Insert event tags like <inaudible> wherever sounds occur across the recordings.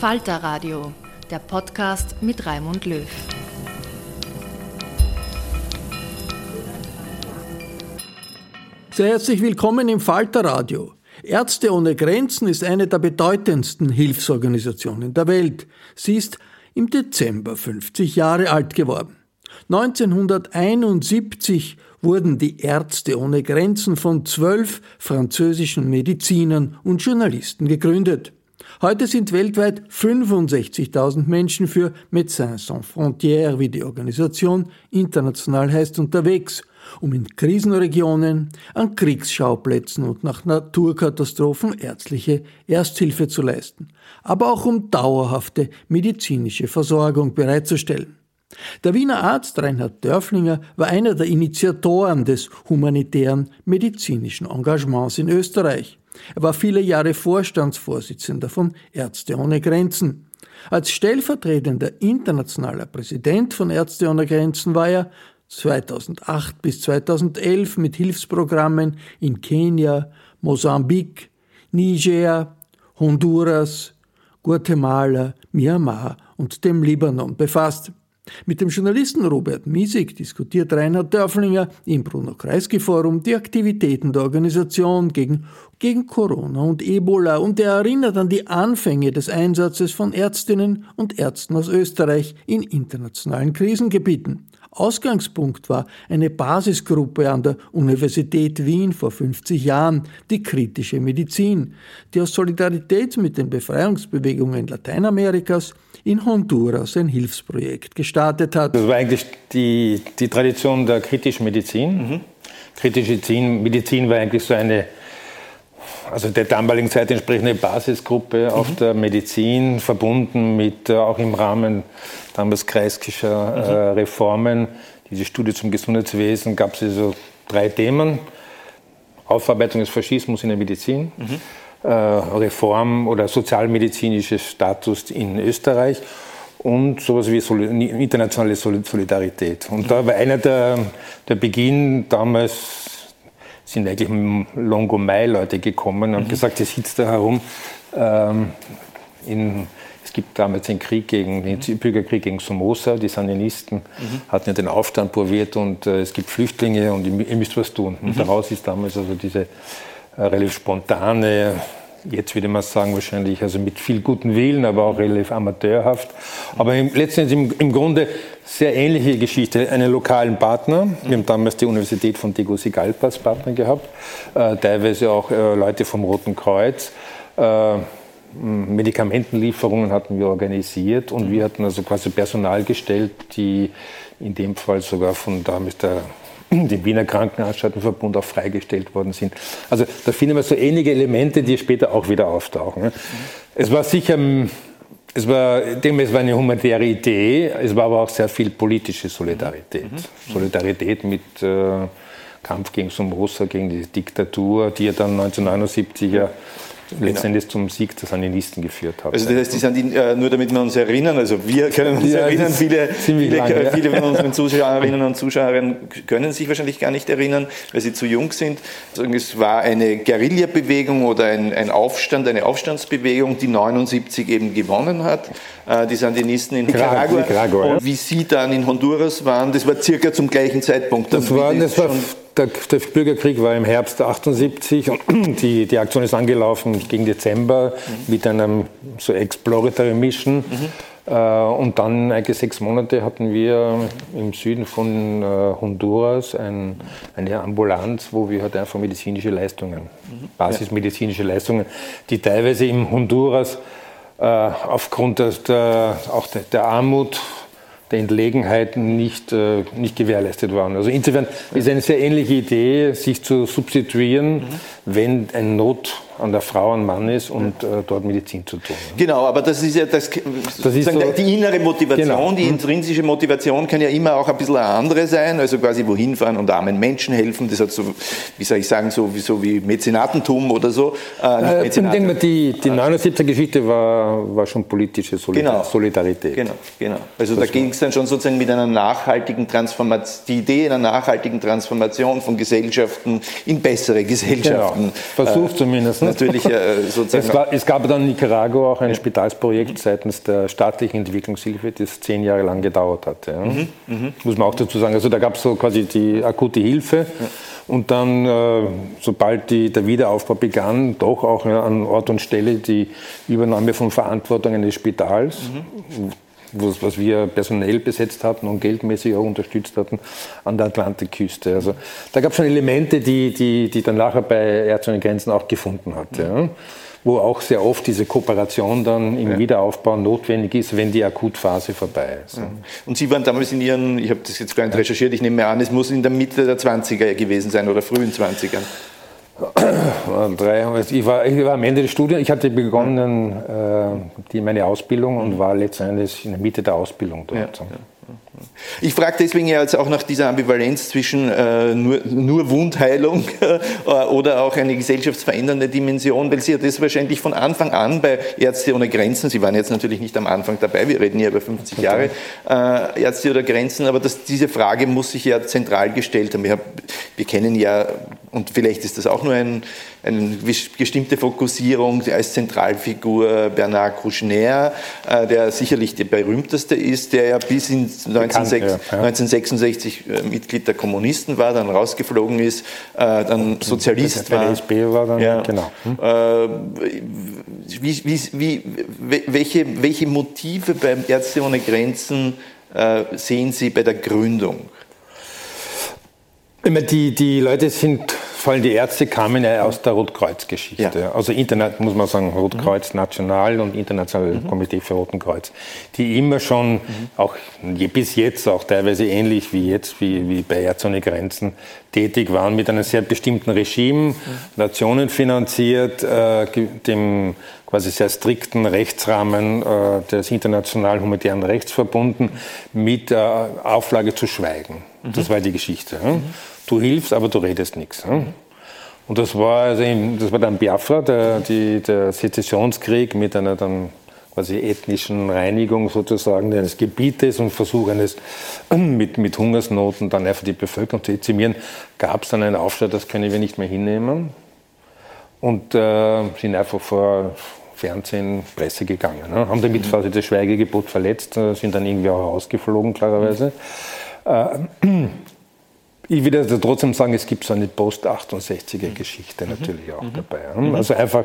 Falter Radio, der Podcast mit Raimund Löw. Sehr herzlich willkommen im Falter Radio. Ärzte ohne Grenzen ist eine der bedeutendsten Hilfsorganisationen der Welt. Sie ist im Dezember 50 Jahre alt geworden. 1971 wurden die Ärzte ohne Grenzen von zwölf französischen Medizinern und Journalisten gegründet. Heute sind weltweit 65.000 Menschen für Médecins Sans Frontières, wie die Organisation international heißt, unterwegs, um in Krisenregionen, an Kriegsschauplätzen und nach Naturkatastrophen ärztliche Ersthilfe zu leisten, aber auch um dauerhafte medizinische Versorgung bereitzustellen. Der Wiener Arzt Reinhard Dörflinger war einer der Initiatoren des humanitären medizinischen Engagements in Österreich. Er war viele Jahre Vorstandsvorsitzender von Ärzte ohne Grenzen. Als stellvertretender internationaler Präsident von Ärzte ohne Grenzen war er 2008 bis 2011 mit Hilfsprogrammen in Kenia, Mosambik, Niger, Honduras, Guatemala, Myanmar und dem Libanon befasst. Mit dem Journalisten Robert Miesig diskutiert Reinhard Dörflinger im Bruno-Kreisky-Forum die Aktivitäten der Organisation gegen, gegen Corona und Ebola und er erinnert an die Anfänge des Einsatzes von Ärztinnen und Ärzten aus Österreich in internationalen Krisengebieten. Ausgangspunkt war eine Basisgruppe an der Universität Wien vor 50 Jahren, die kritische Medizin, die aus Solidarität mit den Befreiungsbewegungen Lateinamerikas in Honduras ein Hilfsprojekt gestartet hat. Das war eigentlich die, die Tradition der kritischen Medizin. Mhm. Kritische Medizin war eigentlich so eine also der damaligen Zeit entsprechende Basisgruppe mhm. auf der Medizin, verbunden mit äh, auch im Rahmen damals kreiskischer mhm. äh, Reformen, diese Studie zum Gesundheitswesen, gab es also drei Themen. Aufarbeitung des Faschismus in der Medizin, mhm. äh, Reform oder sozialmedizinischer Status in Österreich und sowas wie internationale Solidarität. Und da war einer der, der Beginn damals sind eigentlich Longo Mai Leute gekommen und mhm. gesagt, ihr sitzt da herum. Ähm, in, es gibt damals den Krieg gegen den mhm. Bürgerkrieg gegen Somoza, die Sandinisten mhm. hatten ja den Aufstand probiert und äh, es gibt Flüchtlinge und ihr, ihr müsst was tun. Und mhm. daraus ist damals also diese äh, relativ spontane jetzt würde man sagen, wahrscheinlich also mit viel guten Willen, aber auch relativ amateurhaft. Aber im, letztendlich im, im Grunde sehr ähnliche Geschichte. Einen lokalen Partner, wir haben damals die Universität von Tegucigalpa als Partner gehabt, äh, teilweise auch äh, Leute vom Roten Kreuz. Äh, Medikamentenlieferungen hatten wir organisiert und wir hatten also quasi Personal gestellt, die in dem Fall sogar von damals der <clears throat> dem Wiener Krankenanstaltenverbund auch freigestellt worden sind. Also da finden wir so ähnliche Elemente, die später auch wieder auftauchen. Es war sicher, es war, es war eine humanitäre Idee, es war aber auch sehr viel politische Solidarität. Mhm. Solidarität mit äh, Kampf gegen Somoza, gegen die Diktatur, die ja dann 1979 ja letztendlich genau. zum Sieg der Sandinisten geführt hat. Also das heißt, die sind äh, nur damit wir uns erinnern, also wir <laughs> können uns ja, erinnern, viele, <laughs> viele, lang, ja. viele von unseren <laughs> Zuschauerinnen und Zuschauern können sich wahrscheinlich gar nicht erinnern, weil sie zu jung sind. Also es war eine Guerillabewegung oder ein, ein Aufstand, eine Aufstandsbewegung, die 79 eben gewonnen hat, äh, die Sandinisten in Nicaragua. Nicaragua und wie sie dann in Honduras waren, das war circa zum gleichen Zeitpunkt. Das war, das war der, der, Bürgerkrieg war im Herbst 78 und <clears throat> die, die Aktion ist angelaufen gegen Dezember mhm. mit einem so Exploratory Mission. Mhm. Äh, und dann eigentlich sechs Monate hatten wir im Süden von äh, Honduras ein, eine Ambulanz, wo wir halt einfach medizinische Leistungen, mhm. basismedizinische Leistungen, die teilweise im Honduras äh, aufgrund der, der, auch der, der Armut der Entlegenheit nicht, äh, nicht gewährleistet waren. Also insofern ist eine sehr ähnliche Idee, sich zu substituieren, mhm. wenn ein Not an der Frau ein Mann ist und äh, dort Medizin zu tun. Genau, aber das ist ja das, das ist so, die innere Motivation, genau. die hm. intrinsische Motivation kann ja immer auch ein bisschen eine andere sein, also quasi wohin fahren und armen Menschen helfen, das hat so, wie soll ich sagen, so, so wie Mäzenatentum oder so. Äh, äh, ich denke mal, die, die 79er-Geschichte war, war schon politische Solidar genau. Solidarität. Genau, genau. Also das da ging es dann schon sozusagen mit einer nachhaltigen Transformation, die Idee einer nachhaltigen Transformation von Gesellschaften in bessere Gesellschaften. Genau. Versucht äh, zumindest natürlich äh, sozusagen. Es, war, es, gab dann in Nicaragua auch ein. Spitalsprojekt seitens der staatlichen Entwicklungshilfe, das zehn Jahre lang gedauert hat. Ja. Mhm. Mhm. Muss man auch dazu sagen. Also da gab es so quasi die akute Hilfe. Ja. Und dann, äh, sobald die, der Wiederaufbau begann, doch auch ja, an Ort und Stelle die Übernahme von Verantwortung eines Spitals, mhm was wir personell besetzt hatten und geldmäßig auch unterstützt hatten, an der Atlantikküste. Also da gab es schon Elemente, die, die, die dann nachher bei Ärzte ohne Grenzen auch gefunden hat. Ja. Wo auch sehr oft diese Kooperation dann im ja. Wiederaufbau notwendig ist, wenn die Akutphase vorbei ist. Mhm. Und Sie waren damals in Ihren, ich habe das jetzt gar nicht recherchiert, ich nehme an, es muss in der Mitte der 20er gewesen sein oder frühen 20ern. Ich war, ich war am Ende des Studiums, ich hatte begonnen äh, die, meine Ausbildung und war letztendlich in der Mitte der Ausbildung dort. Ja, ja. Ich frage deswegen ja jetzt auch nach dieser Ambivalenz zwischen äh, nur, nur, Wundheilung <laughs> äh, oder auch eine gesellschaftsverändernde Dimension, weil Sie ja das wahrscheinlich von Anfang an bei Ärzte ohne Grenzen, Sie waren jetzt natürlich nicht am Anfang dabei, wir reden hier über 50 Jahre äh, Ärzte ohne Grenzen, aber das, diese Frage muss sich ja zentral gestellt haben. Wir, wir kennen ja, und vielleicht ist das auch nur ein, eine bestimmte Fokussierung als Zentralfigur Bernard Kouchner, äh, der sicherlich der berühmteste ist, der ja bis in 1966 äh, Mitglied der Kommunisten war, dann rausgeflogen ist, äh, dann Sozialist war. Der SB war dann, ja. genau. Hm. Wie, wie, wie, welche, welche Motive beim Ärzte ohne Grenzen sehen Sie bei der Gründung? Die, die Leute sind vor allem die Ärzte kamen ja aus der Rotkreuz-Geschichte. Ja. Also Internet, muss man sagen, Rotkreuz mhm. National und Internationale mhm. Komitee für Roten Kreuz, die immer schon, mhm. auch bis jetzt auch teilweise ähnlich wie jetzt, wie, wie bei Ärzte ohne Grenzen, tätig waren mit einem sehr bestimmten Regime, mhm. Nationen finanziert, äh, dem quasi sehr strikten Rechtsrahmen äh, des internationalen humanitären Rechts verbunden, mit äh, Auflage zu schweigen. Das mhm. war die Geschichte. Ja? Du hilfst, aber du redest nichts. Ne? Und das war, also das war dann Biafra, der, die, der Sezessionskrieg mit einer dann quasi ethnischen Reinigung sozusagen eines Gebietes und Versuch eines <clears throat> mit, mit Hungersnoten dann einfach die Bevölkerung zu dezimieren, gab es dann einen Aufstand, das können wir nicht mehr hinnehmen. Und äh, sind einfach vor Fernsehen, Presse gegangen. Ne? Haben damit quasi das Schweigegebot verletzt, äh, sind dann irgendwie auch rausgeflogen, klarerweise. Äh, <clears throat> ich will also trotzdem sagen, es gibt so eine Post-68er-Geschichte mhm. natürlich auch mhm. dabei. Mhm. Also einfach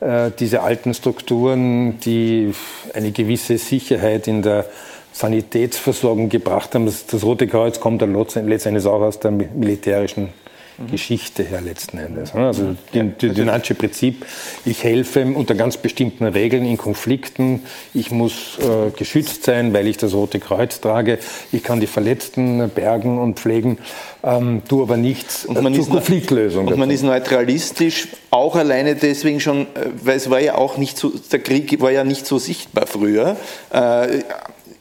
ja. äh, diese alten Strukturen, die eine gewisse Sicherheit in der Sanitätsversorgung gebracht haben. Das, das Rote Kreuz kommt dann letztendlich auch aus der militärischen Geschichte her letzten Endes. Also das dynamische Prinzip, ich helfe unter ganz bestimmten Regeln in Konflikten, ich muss äh, geschützt sein, weil ich das Rote Kreuz trage, ich kann die Verletzten bergen und pflegen, ähm, tu aber nichts und man zur ist Konfliktlösung. Und man ist neutralistisch, auch alleine deswegen schon, äh, weil es war ja auch nicht so, der Krieg war ja nicht so sichtbar früher. Äh,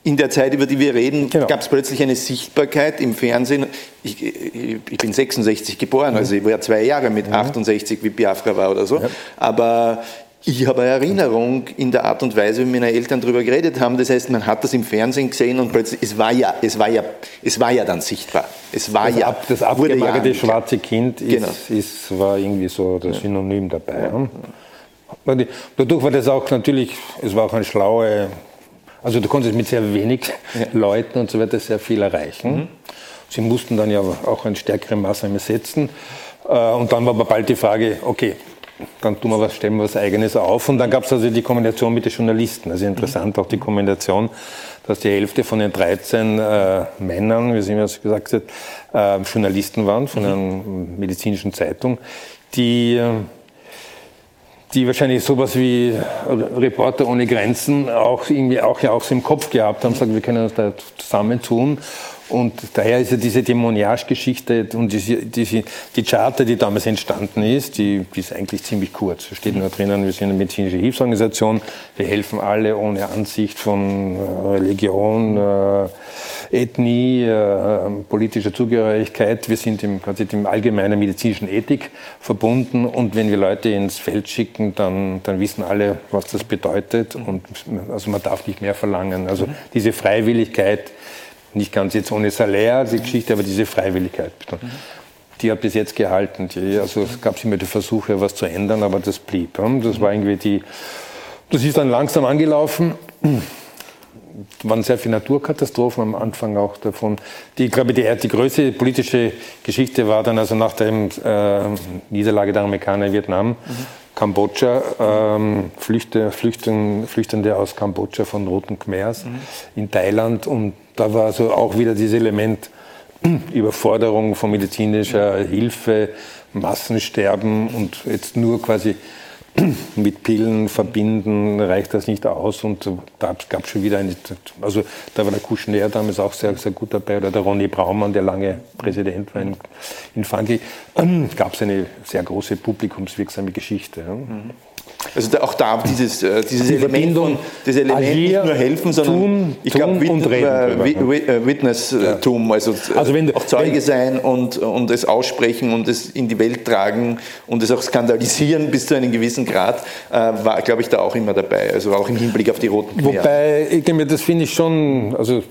in der Zeit, über die wir reden, genau. gab es plötzlich eine Sichtbarkeit im Fernsehen. Ich, ich, bin 66 geboren, also ich war zwei Jahre mit 68, wie Biafra war oder so. Ja. Aber ich habe eine Erinnerung in der Art und Weise, wie meine Eltern darüber geredet haben. Das heißt, man hat das im Fernsehen gesehen und plötzlich, es war ja, es war ja, es war ja dann sichtbar. Es war das ja, ab, das abgemagerte ja schwarze Kind ist, genau. ist, war irgendwie so das Synonym dabei. Ja. Dadurch war das auch natürlich, es war auch eine schlaue also du konntest mit sehr wenig ja. Leuten und so weiter sehr viel erreichen. Mhm. Sie mussten dann ja auch eine stärkere Maßnahme setzen. Äh, und dann war aber bald die Frage, okay, dann tun wir was, stellen wir was Eigenes auf. Und dann gab es also die Kombination mit den Journalisten. Also interessant mhm. auch die Kombination, dass die Hälfte von den 13 äh, Männern, wie Sie mir das gesagt haben, äh, Journalisten waren von mhm. einer medizinischen Zeitung, die äh, die wahrscheinlich sowas wie Reporter ohne Grenzen auch irgendwie auch, ja, auch so im Kopf gehabt haben, sagen, wir können uns da zusammentun. Und daher ist ja diese Dämoniage-Geschichte und diese, diese, die Charta, die damals entstanden ist, die, die ist eigentlich ziemlich kurz. Da steht nur drinnen, wir sind eine medizinische Hilfsorganisation, wir helfen alle ohne Ansicht von äh, Religion, äh, Ethnie, äh, politischer Zugehörigkeit. Wir sind im, quasi dem allgemeinen medizinischen Ethik verbunden und wenn wir Leute ins Feld schicken, dann, dann wissen alle, was das bedeutet und also man darf nicht mehr verlangen. Also diese Freiwilligkeit, nicht ganz jetzt ohne Salär, die Geschichte, aber diese Freiwilligkeit. Die hat bis jetzt gehalten. Die, also es gab immer die Versuche, was zu ändern, aber das blieb. Das war irgendwie die, das ist dann langsam angelaufen waren sehr viele Naturkatastrophen am Anfang auch davon. Die, ich glaube, die, die größte politische Geschichte war dann also nach der äh, Niederlage der Amerikaner in Vietnam, mhm. Kambodscha, ähm, Flüchte, Flüchten, Flüchtende aus Kambodscha von Roten Khmers mhm. in Thailand. Und da war also auch wieder dieses Element <clears throat> Überforderung von medizinischer Hilfe, Massensterben und jetzt nur quasi <clears throat> mit Pillen verbinden reicht das nicht aus und da gab es schon wieder eine, also da war der Kouchner damals auch sehr, sehr gut dabei oder der Ronny Braumann, der lange Präsident war in, in Funky, <clears throat> gab es eine sehr große publikumswirksame Geschichte. Mhm. Also da, auch da dieses, äh, dieses Element, von, dieses Element nicht nur helfen, sondern tun, ich glaube äh, Witnesstum, also, also wenn, auch Zeuge wenn, sein und, und es aussprechen und es in die Welt tragen und es auch skandalisieren bis zu einem gewissen Grad, äh, war, glaube ich, da auch immer dabei, also auch im Hinblick auf die roten Khmer. Wobei, ich denke, das finde ich schon, also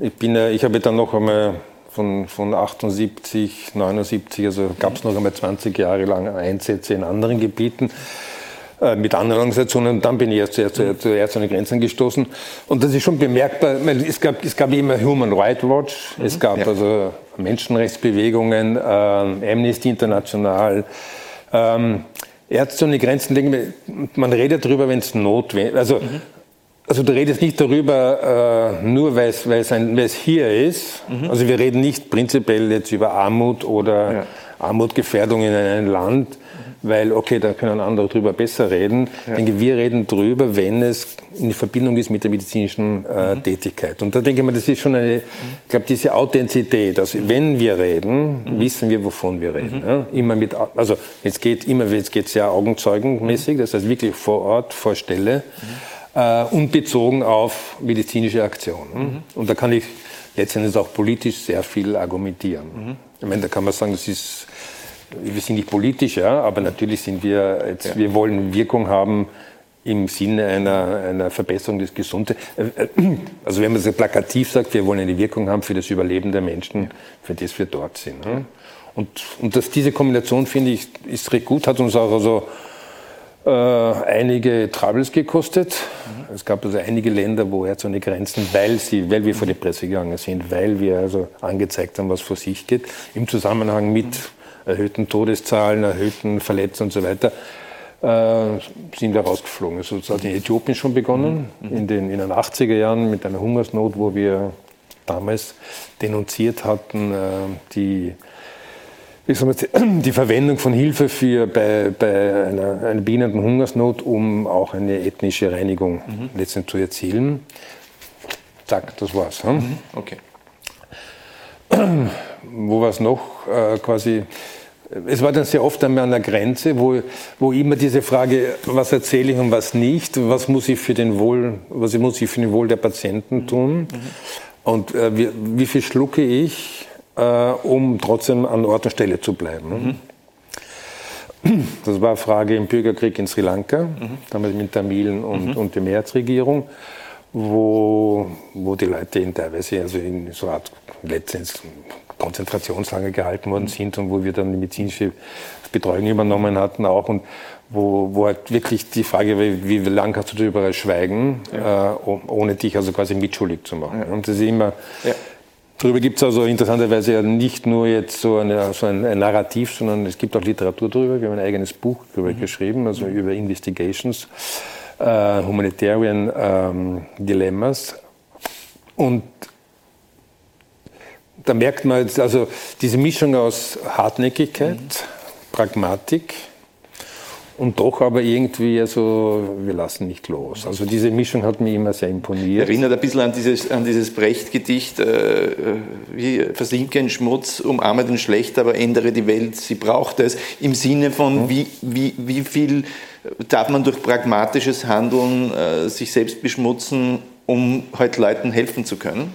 ich bin ich habe dann noch einmal von, von 78, 79, also gab es noch einmal 20 Jahre lang Einsätze in anderen Gebieten. Äh, mit anderen Organisationen. Und dann bin ich erst zuerst, zuerst an die Grenzen gestoßen. Und das ist schon bemerkbar. Es gab, es gab immer Human Rights Watch, mhm. es gab ja. also Menschenrechtsbewegungen, äh, Amnesty International. Ähm, Ärzte ohne Grenzen, ich, man redet darüber, wenn es notwendig also, mhm. also du redest nicht darüber, äh, nur weil es hier ist. Mhm. Also wir reden nicht prinzipiell jetzt über Armut oder ja. Armutgefährdung in einem Land weil, okay, da können andere drüber besser reden. Ja. Ich denke, wir reden drüber, wenn es in Verbindung ist mit der medizinischen äh, mhm. Tätigkeit. Und da denke ich mal, das ist schon eine, ich glaube, diese Authentizität, also wenn wir reden, mhm. wissen wir, wovon wir reden. Mhm. Ja? Immer mit, also es geht immer, jetzt geht es ja augenzeugenmäßig, das heißt wirklich vor Ort, vor Stelle mhm. äh, und bezogen auf medizinische Aktionen. Mhm. Und da kann ich letztendlich auch politisch sehr viel argumentieren. Mhm. Ich meine, da kann man sagen, das ist wir sind nicht politisch, ja, aber natürlich sind wir jetzt, ja. wir wollen Wirkung haben im Sinne einer, einer Verbesserung des Gesundheits. Äh, also wenn man so plakativ sagt, wir wollen eine Wirkung haben für das Überleben der Menschen, für das wir dort sind. Und, und dass diese Kombination, finde ich, ist recht gut, hat uns auch also äh, einige Troubles gekostet. Mhm. Es gab also einige Länder, wo er zu den Grenzen, weil, sie, weil wir vor die Presse gegangen sind, weil wir also angezeigt haben, was vor sich geht, im Zusammenhang mit erhöhten Todeszahlen, erhöhten Verletzten und so weiter, äh, sind wir rausgeflogen. Also es hat in Äthiopien schon begonnen, mhm. in, den, in den 80er Jahren mit einer Hungersnot, wo wir damals denunziert hatten, äh, die die Verwendung von Hilfe für bei, bei einer, einer beginnenden Hungersnot, um auch eine ethnische Reinigung mhm. letztendlich zu erzielen. Zack, das war's. Hm? Mhm. Okay. Wo war es noch? Äh, quasi, es war dann sehr oft an der Grenze, wo, wo immer diese Frage, was erzähle ich und was nicht, was muss ich für den Wohl, was muss ich für den Wohl der Patienten mhm. tun mhm. und äh, wie, wie viel schlucke ich äh, um trotzdem an Ort und Stelle zu bleiben. Mhm. Das war eine Frage im Bürgerkrieg in Sri Lanka, mhm. damals mit Tamilen und, mhm. und der Mehrheitsregierung, wo, wo die Leute in teilweise also in so einer Art letztens Konzentrationslager gehalten worden sind und wo wir dann die medizinische Betreuung übernommen hatten auch und wo, wo halt wirklich die Frage, wie, wie lange kannst du darüber schweigen, ja. äh, ohne dich also quasi mitschuldig zu machen. Ja. Und das ist immer, ja. Darüber gibt es also interessanterweise ja nicht nur jetzt so, eine, so ein, ein, Narrativ, sondern es gibt auch Literatur darüber. Wir haben ein eigenes Buch darüber mhm. geschrieben, also über Investigations, äh, Humanitarian ähm, Dilemmas. Und da merkt man jetzt also diese Mischung aus Hartnäckigkeit, mhm. Pragmatik, und doch aber irgendwie, also wir lassen nicht los. Also diese Mischung hat mir immer sehr imponiert. Erinnert ein bisschen an dieses, an dieses Brecht-Gedicht, äh, wie versinke in Schmutz, umarme den Schlecht, aber ändere die Welt, sie braucht es, im Sinne von, wie, wie, wie viel darf man durch pragmatisches Handeln äh, sich selbst beschmutzen, um halt Leuten helfen zu können.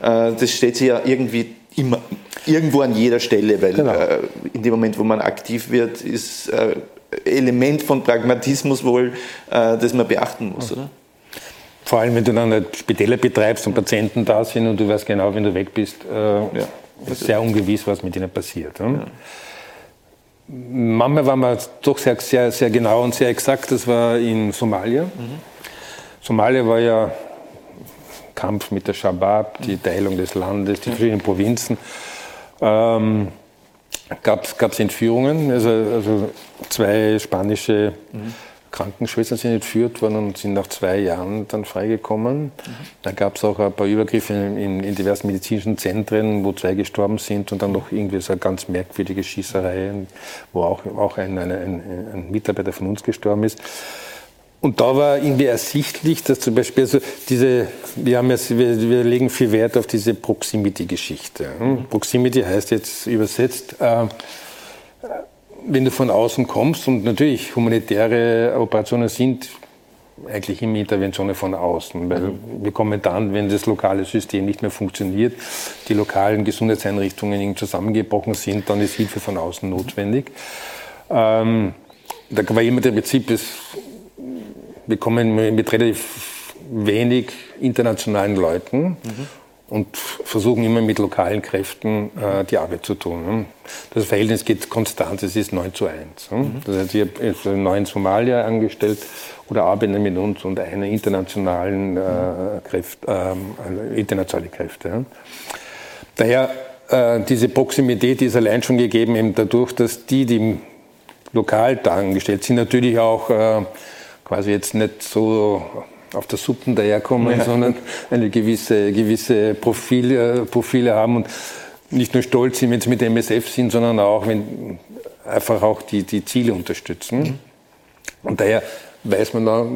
Äh, das steht sich ja irgendwie immer, irgendwo an jeder Stelle, weil genau. Äh, in dem Moment, wo man aktiv wird, ist äh, Element von Pragmatismus wohl, äh, das man beachten muss, oder? Vor allem, wenn du dann halt Spitäler betreibst und Patienten da sind und du weißt genau, wenn du weg bist, äh, ja. ist sehr ungewiss, was mit ihnen passiert. Ja? Ja. Manchmal war man doch sehr, sehr, sehr genau und sehr exakt. Das war in Somalia. Mhm. Somalia war ja Kampf mit der Shabab, die Teilung des Landes, die verschiedenen Provinzen. Ähm, gab es Entführungen. Also, also zwei spanische mhm. Krankenschwestern sind entführt worden und sind nach zwei Jahren dann freigekommen. Mhm. Da gab es auch ein paar Übergriffe in, in, diversen medizinischen Zentren, wo zwei gestorben sind und dann noch irgendwie so eine ganz merkwürdige Schießerei, wo auch, auch ein, ein, ein, ein Mitarbeiter von uns gestorben ist. Und da war irgendwie ersichtlich, dass zum Beispiel also diese, wir, haben jetzt, wir, wir legen viel Wert auf diese Proximity-Geschichte. Hm? Proximity heißt jetzt übersetzt, äh, wenn du von außen kommst und natürlich humanitäre Operationen sind eigentlich immer Interventionen von außen, weil wir kommen dann, wenn das lokale System nicht mehr funktioniert, die lokalen Gesundheitseinrichtungen zusammengebrochen sind, dann ist Hilfe von außen notwendig. Ähm, da war immer der Prinzip, das wir kommen mit relativ wenig internationalen Leuten mhm. Und versuchen immer mit lokalen Kräften äh, die Arbeit zu tun. Ne? Das Verhältnis geht konstant, es ist 9 zu 1. Ne? Mhm. Das heißt, ich habe neun Somalier angestellt oder arbeiten mit uns und eine internationalen äh, Kräfte, äh, internationale Kräfte. Ja? Daher äh, diese Proximität ist allein schon gegeben, eben dadurch, dass die, die lokal da angestellt sind, natürlich auch äh, quasi jetzt nicht so auf der Suppen daherkommen, ja. sondern eine gewisse, gewisse Profile, Profile haben und nicht nur stolz sind, wenn sie mit MSF sind, sondern auch, wenn einfach auch die, die Ziele unterstützen. Mhm. Und daher weiß man da,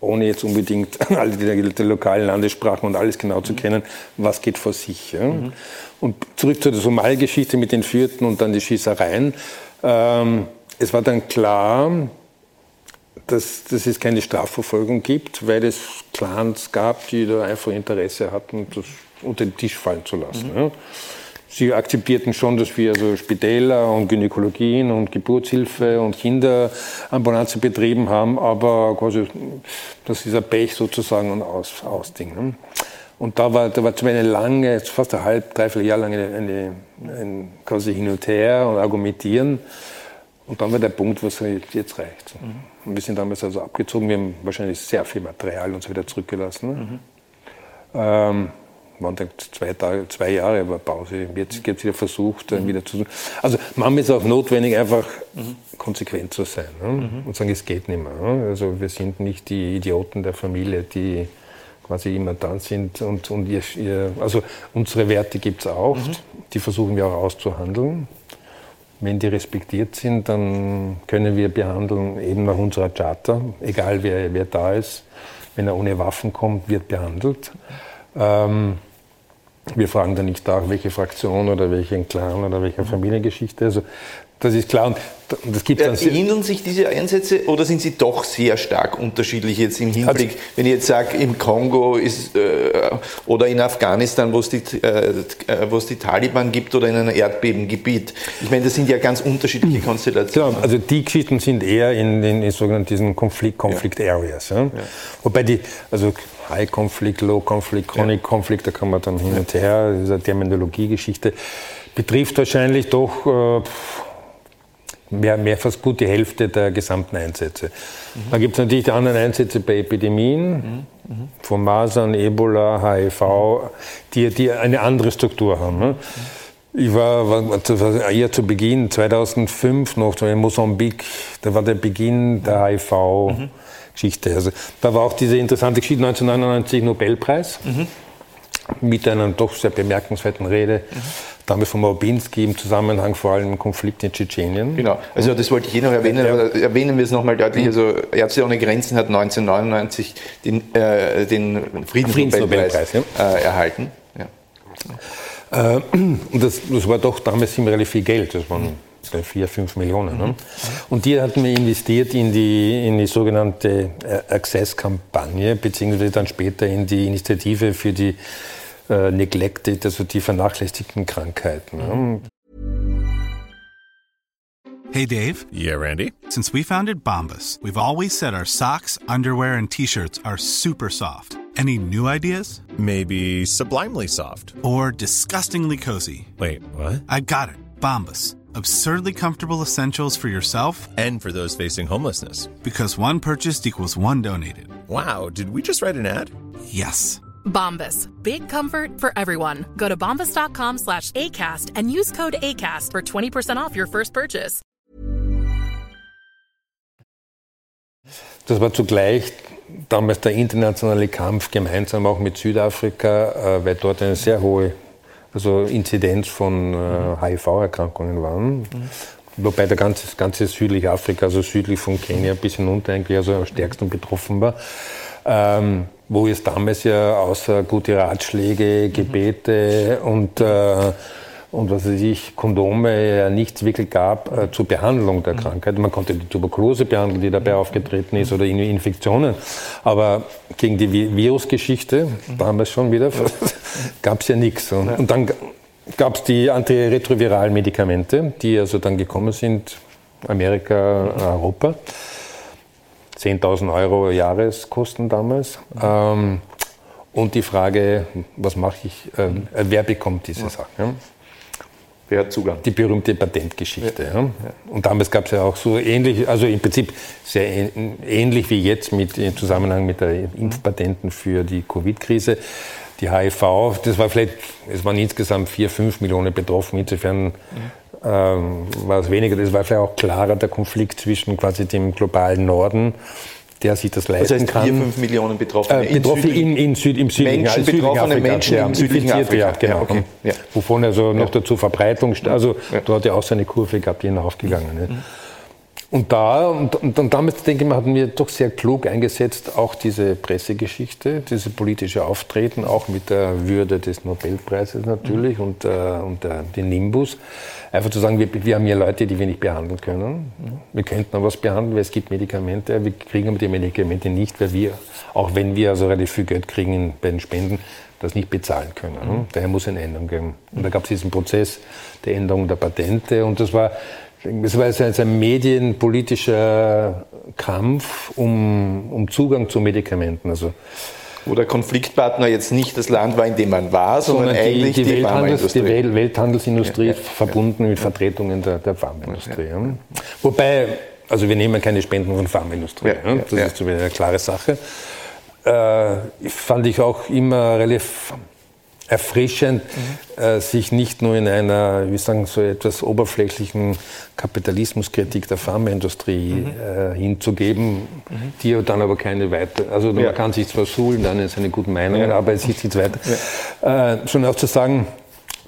ohne jetzt unbedingt <laughs> alle die, die lokalen Landessprachen und alles genau zu mhm. kennen, was geht vor sich. Ja? Mhm. Und zurück zu der Somalgeschichte mit den Fürten und dann die Schießereien. Ähm, es war dann klar, dass, dass es keine Strafverfolgung gibt, weil es Clans gab, die da einfach Interesse hatten, das unter den Tisch fallen zu lassen. Mhm. Ja. Sie akzeptierten schon, dass wir also Spitäler und Gynäkologien und Geburtshilfe und Kinderambulanzen betrieben haben, aber quasi, das ist ein Pech sozusagen und aus, aus Ding. Ne? Und da war, da war zwar eine lange, fast ein halb, dreiviertel Jahr lang eine, eine, ein quasi hin und her und argumentieren. Und dann war der Punkt, wo es jetzt reicht. Mhm. Und wir sind damals also abgezogen. Wir haben wahrscheinlich sehr viel Material uns wieder zurückgelassen. Mhm. Ähm, waren dann zwei, Tage, zwei Jahre war Pause. Jetzt gibt es wieder versucht, mhm. wieder zu. Also manchmal ist auch notwendig, einfach mhm. konsequent zu sein ne? Mhm. und sagen, es geht nicht mehr. Ne? Also wir sind nicht die Idioten der Familie, die quasi immer dann sind und, und ihr, ihr also unsere Werte gibt es auch, mhm. die versuchen wir auch auszuhandeln. Wenn die respektiert sind, dann können wir behandeln eben nach unserer Charta, egal wer, wer da ist. Wenn er ohne Waffen kommt, wird behandelt. Ähm, wir fragen dann nicht nach, welche Fraktion oder welchen Clan oder welche Familiengeschichte. Also das ist klar. Und das gibt dann Erinnern sich diese Einsätze oder sind sie doch sehr stark unterschiedlich jetzt im Hinblick, also, wenn ich jetzt sage, im Kongo ist, äh, oder in Afghanistan, wo es, die, äh, wo es die Taliban gibt oder in einem Erdbebengebiet? Ich meine, das sind ja ganz unterschiedliche Konstellationen. Klar, also die Geschichten sind eher in den in sogenannten Konflikt, Conflict ja. Areas. Ja? Ja. Wobei die, also High Conflict, Low Conflict, Chronic Conflict, da kann man dann hin und her, eine Terminologiegeschichte, betrifft wahrscheinlich doch äh, mehr, mehr fast gut die Hälfte der gesamten Einsätze. Mhm. Dann gibt es natürlich die anderen Einsätze bei Epidemien, mhm. Mhm. von Masern, Ebola, HIV, die, die eine andere Struktur haben. Ne? Ich war, war, eher zu Beginn 2005 noch in Mosambik, da war der Beginn der HIV-Geschichte. Also, da war auch diese interessante Geschichte 1999 Nobelpreis. Mit einer doch sehr bemerkenswerten Rede. Mhm damals von Małbinski im Zusammenhang vor allem im Konflikt in Tschetschenien. Genau, also das wollte ich hier noch erwähnen, aber erwähnen wir es nochmal deutlich. Mhm. Also Ärzte ohne Grenzen hat 1999 den, äh, den Friedensnobelpreis, ja. äh, erhalten. Ja. Äh, und das, das, war doch damals relativ viel Geld, das waren vier, fünf Millionen. Ne? Und die hatten wir investiert in die, in die sogenannte äh, Access-Kampagne, beziehungsweise dann später in die Initiative für die äh, neglected, also die vernachlässigten Krankheiten. Hey Dave. Yeah, Randy. Since we founded Bombus, we've always said our socks, underwear and t-shirts are super soft. Any new ideas? Maybe sublimely soft. Or disgustingly cozy. Wait, what? I got it. Bombus. Absurdly comfortable essentials for yourself and for those facing homelessness. Because one purchased equals one donated. Wow, did we just write an ad? Yes. Bombas. Big comfort for everyone. Go to bombas.com slash ACAST and use code ACAST for 20% off your first purchase. Das war zugleich damals der internationale Kampf gemeinsam auch mit Südafrika, äh, weil dort eine sehr hohe also Inzidenz von äh, HIV-Erkrankungen waren. Mhm. Wobei der ganze, ganze südliche Afrika, also südlich von Kenia bis hinunter eigentlich also am stärksten betroffen war. Ähm, wo es damals ja außer gute Ratschläge, Gebete mhm. und, äh, und was weiß ich, Kondome ja nichts wirklich gab äh, zur Behandlung der mhm. Krankheit. Man konnte die Tuberkulose behandeln, die dabei aufgetreten ist, oder Infektionen. Aber gegen die Virusgeschichte, mhm. damals schon wieder, <laughs> gab es ja nichts. Und, und dann gab es die antiretroviralen Medikamente, die also dann gekommen sind, Amerika, Europa. 10.000 Euro Jahreskosten damals. Ähm, und die Frage, was mache ich, äh, wer bekommt diese Sachen? Ja? Wer hat Zugang? Die berühmte Patentgeschichte. Ja. Ja. Und damals gab es ja auch so ähnlich, also im Prinzip sehr ähnlich wie jetzt mit, im Zusammenhang mit der Impfpatenten für die Covid-Krise. Die HIV, das war vielleicht, es waren insgesamt vier, fünf Millionen betroffen. Insofern mhm ähm, war es weniger. Das war vielleicht auch klarer der Konflikt zwischen quasi dem globalen Norden der sich das leisten das heißt, kann. 4, 5 Millionen Betroffene. Äh, Betroffene in, in, Süd, im südlichen, Menschen, also betroffene. Menschen ja, im südlichen Afrika. Ja, genau. Okay. Ja. Wovon also noch dazu Verbreitung, also ja. da hat ja auch seine Kurve gehabt, die hinaufgegangen. Ne? Mhm. Und da, und, und, und damit, denke ich mal, hatten wir doch sehr klug eingesetzt, auch diese Pressegeschichte, diese politische Auftreten, auch mit der Würde des Nobelpreises natürlich mhm. und, äh, und äh, den Nimbus. Einfach zu sagen, wir, wir haben hier Leute, die wir nicht behandeln können. Mhm. Wir könnten aber was behandeln, weil es gibt Medikamente, wir kriegen aber die Medikamente nicht, weil wir, auch wenn wir also relativ viel Geld kriegen bei den Spenden, das nicht bezahlen können. Mhm. Daher muss eine Änderung geben. Und da gab es diesen Prozess der Änderung der Patente und das war es war ein medienpolitischer Kampf um, um Zugang zu Medikamenten. Also wo der Konfliktpartner jetzt nicht das Land war, in dem man war, sondern, sondern eigentlich die, die, die Welthandels, die Wel Welthandelsindustrie ja, ja, verbunden mit Vertretungen der, der Pharmaindustrie. Wobei, also wir nehmen keine Spenden von Pharmaindustrie. das ist so eine klare Sache. Äh, fand ich auch immer relativ erfrischend, mhm. äh, sich nicht nur in einer, wie sagen, so etwas oberflächlichen Kapitalismuskritik der Pharmaindustrie mhm. äh, hinzugeben, mhm. die dann aber keine weiter, also ja. man kann sich zwar suhlen, dann ist eine gute Meinung, ja. aber es ist nichts weiter. Ja. Äh, schon auch zu sagen,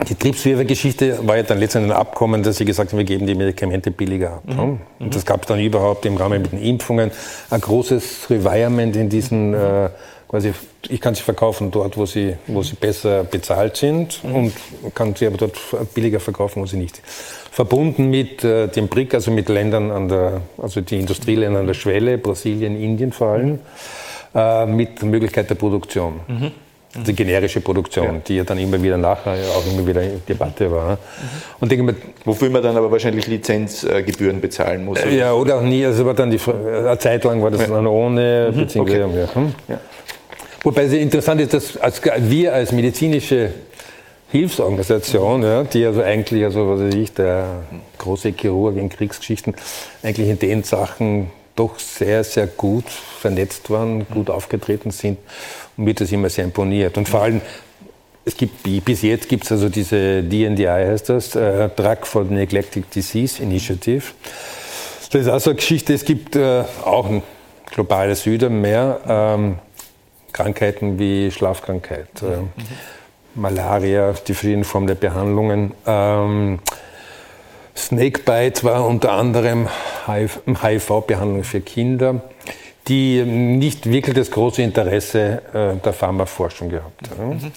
die Triebswirfer-Geschichte war ja dann letztendlich ein Abkommen, dass sie gesagt haben, wir geben die Medikamente billiger ab. Mhm. Und das gab es dann überhaupt im Rahmen mit den Impfungen ein großes Revirement in diesen äh, quasi, ich kann sie verkaufen dort, wo sie, wo sie besser bezahlt sind mhm. und kann sie aber dort billiger verkaufen, wo sie nicht. Verbunden mit äh, dem BRIC, also mit Ländern an der, also die Industrieländer an der Schwelle, Brasilien, Indien vor allem, äh, mit der Möglichkeit der Produktion. Mhm. Die generische Produktion, ja. die ja dann immer wieder nachher auch immer wieder in Debatte war. Mhm. Und denke mal, Wofür man dann aber wahrscheinlich Lizenzgebühren bezahlen muss. Ja, oder auch nie. Also war dann die, eine Zeit lang war das ja. dann ohne, mhm. beziehungsweise okay. ja. Hm? Wobei es interessant ist, dass als, wir als medizinische Hilfsorganisation, ja, die also eigentlich, also was weiß ich, der große Chirurg in Kriegsgeschichten, eigentlich in den Sachen doch sehr, sehr gut vernetzt waren, gut aufgetreten sind und mir das immer sehr imponiert. Und vor allem, es gibt, bis jetzt gibt es also diese DNDI, heißt das, äh, Drug for Neglected Disease Initiative. Das ist also eine Geschichte, es gibt äh, auch ein globales Süden mehr. Ähm, Krankheiten wie Schlafkrankheit, mhm. Malaria, die verschiedenen Formen der Behandlungen. Ähm, Snakebite war unter anderem HIV-Behandlung für Kinder, die nicht wirklich das große Interesse äh, der Pharmaforschung gehabt haben.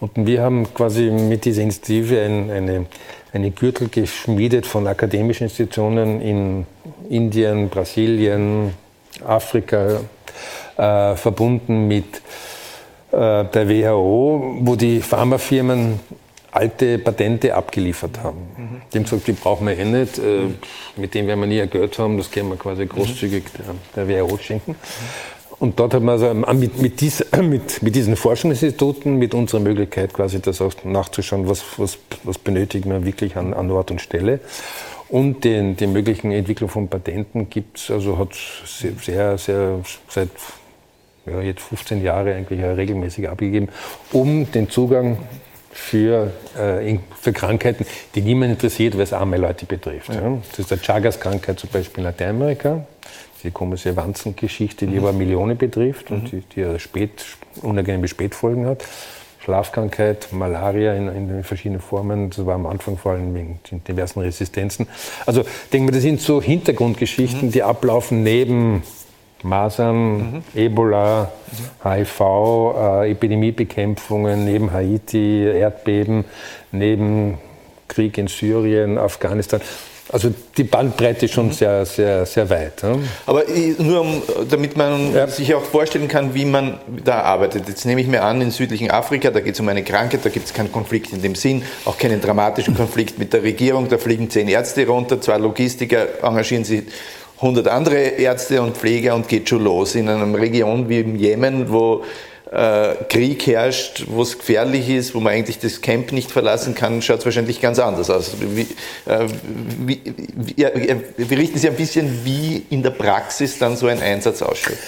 Und wir haben quasi mit dieser Initiative ein, eine, eine Gürtel geschmiedet von akademischen Institutionen in Indien, Brasilien, Afrika, äh, verbunden mit äh, der WHO, wo die Pharmafirmen alte Patente abgeliefert haben. Mhm. Die haben gesagt, die brauchen wir eh nicht, äh, mit denen werden wir nie Geld haben, das können wir quasi großzügig der, der WHO schenken. Und dort hat man also mit, mit, dies, mit, mit, diesen Forschungsinstituten, mit unserer Möglichkeit quasi das auch nachzuschauen, was, was, was benötigen wir wirklich an, an Ort und Stelle. Und den, die möglichen Entwicklung von Patenten gibt es, also hat sehr, sehr seit ja, jetzt 15 Jahre eigentlich regelmäßig abgegeben, um den Zugang für, äh, für Krankheiten, die niemand interessiert, weil es arme Leute betrifft. Ja. Ja. Das ist die Chagas-Krankheit zum Beispiel in Lateinamerika, die komische Wanzengeschichte, die mhm. aber Millionen betrifft mhm. und die, die spät, unangenehme Spätfolgen hat. Schlafkrankheit, Malaria in, in, den verschiedenen Formen. Das war am Anfang vor allem wegen diversen Resistenzen. Also denke mal, das sind so Hintergrundgeschichten, mhm. die ablaufen neben Masern, mhm. Ebola. HIV, äh, Epidemiebekämpfungen, neben Haiti, Erdbeben, neben Krieg in Syrien, Afghanistan. Also die Bandbreite ist schon mhm. sehr, sehr, sehr weit. Ja. Aber nur um, damit man ja. sich auch vorstellen kann, wie man da arbeitet. Jetzt nehme ich mir an, in südlichen Afrika, da geht es um eine Krankheit, da gibt es keinen Konflikt in dem Sinn, auch keinen dramatischen Konflikt mit der Regierung, da fliegen zehn Ärzte runter, zwei Logistiker engagieren sich 100 andere Ärzte und Pfleger und geht schon los. In einer Region wie im Jemen, wo äh, Krieg herrscht, wo es gefährlich ist, wo man eigentlich das Camp nicht verlassen kann, schaut es wahrscheinlich ganz anders aus. Wie, äh, wie, wie, ja, berichten Sie ein bisschen, wie in der Praxis dann so ein Einsatz ausschaut.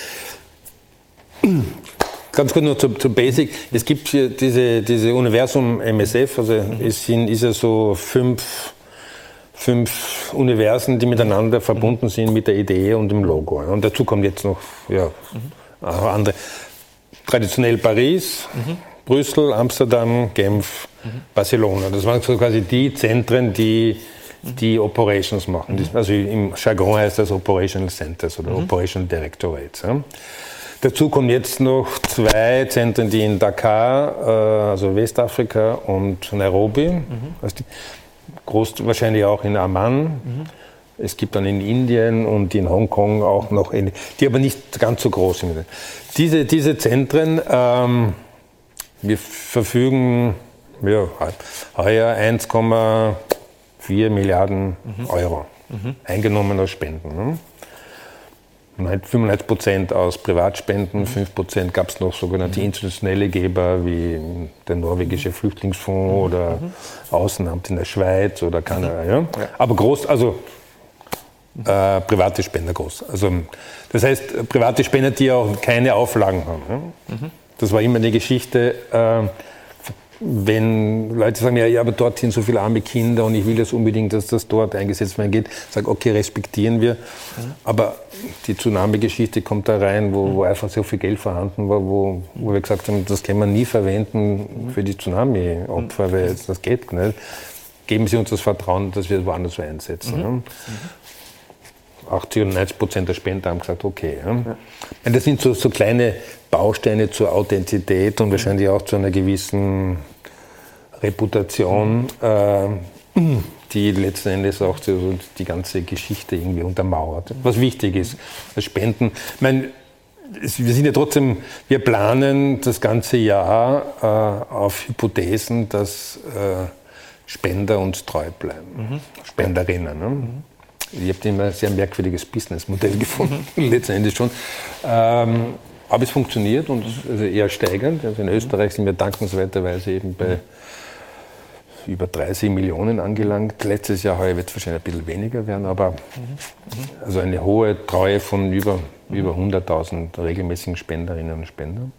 Ganz kurz noch zu, zu Basic. Es gibt hier diese, diese Universum MSF, also es sind, ist ja so fünf fünf Universen, die miteinander verbunden sind mit der Idee und dem Logo. Und dazu kommt jetzt noch ja, andere. Traditionell Paris, mhm. Brüssel, Amsterdam, Genf, mhm. Barcelona. Das waren so quasi die Zentren, die die Operations machen. Mhm. Also im Jargon heißt das Operational Centers oder. Operational Directorates. Ja. Dazu kommen jetzt noch zwei Zentren, die in Dakar, äh, also Westafrika und Nairobi, mhm. Groß wahrscheinlich auch in Amman. Mhm. Es gibt dann in Indien und in Hongkong auch noch eine, die aber nicht ganz so groß sind. Diese, diese Zentren, ähm, wir verfügen ja, heuer 1,4 Milliarden mhm. Euro mhm. eingenommen aus Spenden. Ne? 95 Prozent aus Privatspenden, 5 Prozent gab es noch sogenannte institutionelle Geber wie der norwegische Flüchtlingsfonds oder Außenamt in der Schweiz oder Kanada. Ja? Aber groß, also äh, private Spender groß. Also, das heißt, private Spender, die auch keine Auflagen haben. Ja? Das war immer eine Geschichte. Äh, wenn Leute sagen, ja, ja, aber dort sind so viele arme Kinder und ich will das unbedingt, dass das dort eingesetzt werden geht, sage, okay, respektieren wir. Aber die Tsunami-Geschichte kommt da rein, wo, wo, einfach so viel Geld vorhanden war, wo, wo wir gesagt haben, das können wir nie verwenden für die Tsunami-Opfer, weil das geht nicht. Geben Sie uns das Vertrauen, dass wir es woanders so einsetzen. Mhm. 80 oder 90 Prozent der Spender haben gesagt, okay. Das sind so, so kleine Bausteine zur Authentizität und wahrscheinlich auch zu einer gewissen Reputation, äh, die letzten Endes auch so die ganze Geschichte irgendwie untermauert. Was wichtig ist, das Spenden. Ich meine, wir sind ja trotzdem, wir planen das ganze Jahr äh, auf Hypothesen, dass äh, Spender uns treu bleiben, mhm. Spenderinnen. Ne? Mhm. Ich habe immer ein sehr merkwürdiges Businessmodell <laughs> gefunden, letzten Endes schon. Ähm, aber es funktioniert und also eher steigend. Also in Österreich sind wir dankenswerterweise eben bei über 30 Millionen angelangt. Letztes Jahr heuer wird es wahrscheinlich ein bisschen weniger werden, aber also eine hohe Treue von über, über 100.000 regelmäßigen Spenderinnen und Spendern.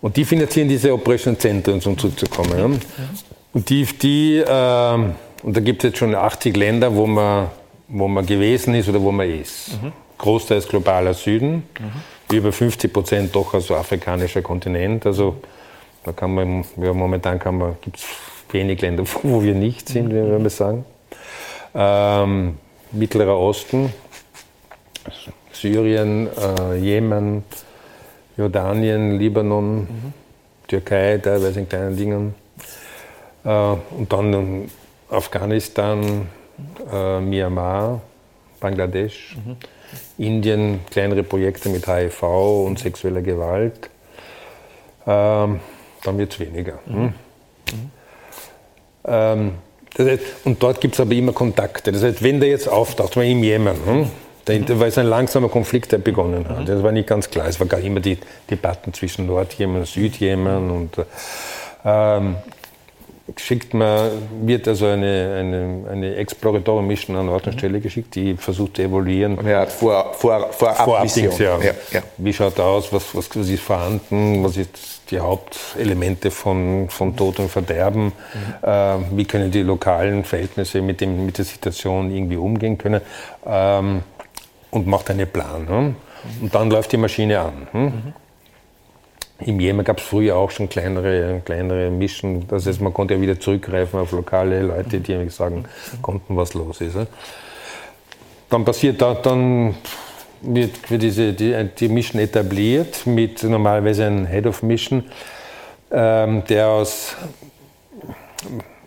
Und die finanzieren diese Operation Zentren, um zurückzukommen. Ja. Und die, die äh, und da gibt es jetzt schon 80 Länder, wo man, wo man gewesen ist oder wo man ist. Mhm. Großteils globaler Süden, mhm. über 50 Prozent doch also afrikanischer Kontinent. Also da kann man, ja, momentan kann man, gibt es wenig Länder, <laughs> wo wir nicht sind, mhm. wenn wir sagen. Ähm, Mittlerer Osten, Syrien, äh, Jemen, Jordanien, Libanon, mhm. Türkei, teilweise in kleinen Dingen. Äh, und dann Afghanistan, äh, Myanmar, Bangladesch, mhm. Indien kleinere Projekte mit HIV und sexueller Gewalt. Ähm, dann wird es weniger. Mhm. Hm? Ähm, das und dort gibt es aber immer Kontakte. Das heißt, wenn der jetzt auftaucht, mal im Jemen, hm? War es ein langsamer Konflikt, der begonnen hat. Das war nicht ganz klar. Es war gar immer die Debatten zwischen Nordjemen und Südjemen. Und, ähm, schickt man, wird also eine, eine, eine Exploratoren Mission an Ort und Stelle geschickt, die versucht zu evaluieren. Art vor, vor, Vorabmission. Ja. Ja, ja. Wie schaut aus, was, was, was ist vorhanden, was sind die Hauptelemente von, von Tod und Verderben, mhm. äh, wie können die lokalen Verhältnisse mit, dem, mit der Situation irgendwie umgehen können ähm, und macht einen Plan. Hm? Und dann läuft die Maschine an. Hm? Mhm. Im Jemen gab es früher auch schon kleinere, kleinere Mischen. Das heißt, man konnte ja wieder zurückgreifen auf lokale Leute, die sagen konnten, was los ist. Dann passiert da, dann wird, wird diese, die, die Mission etabliert mit normalerweise einem Head of Mission, ähm, der aus,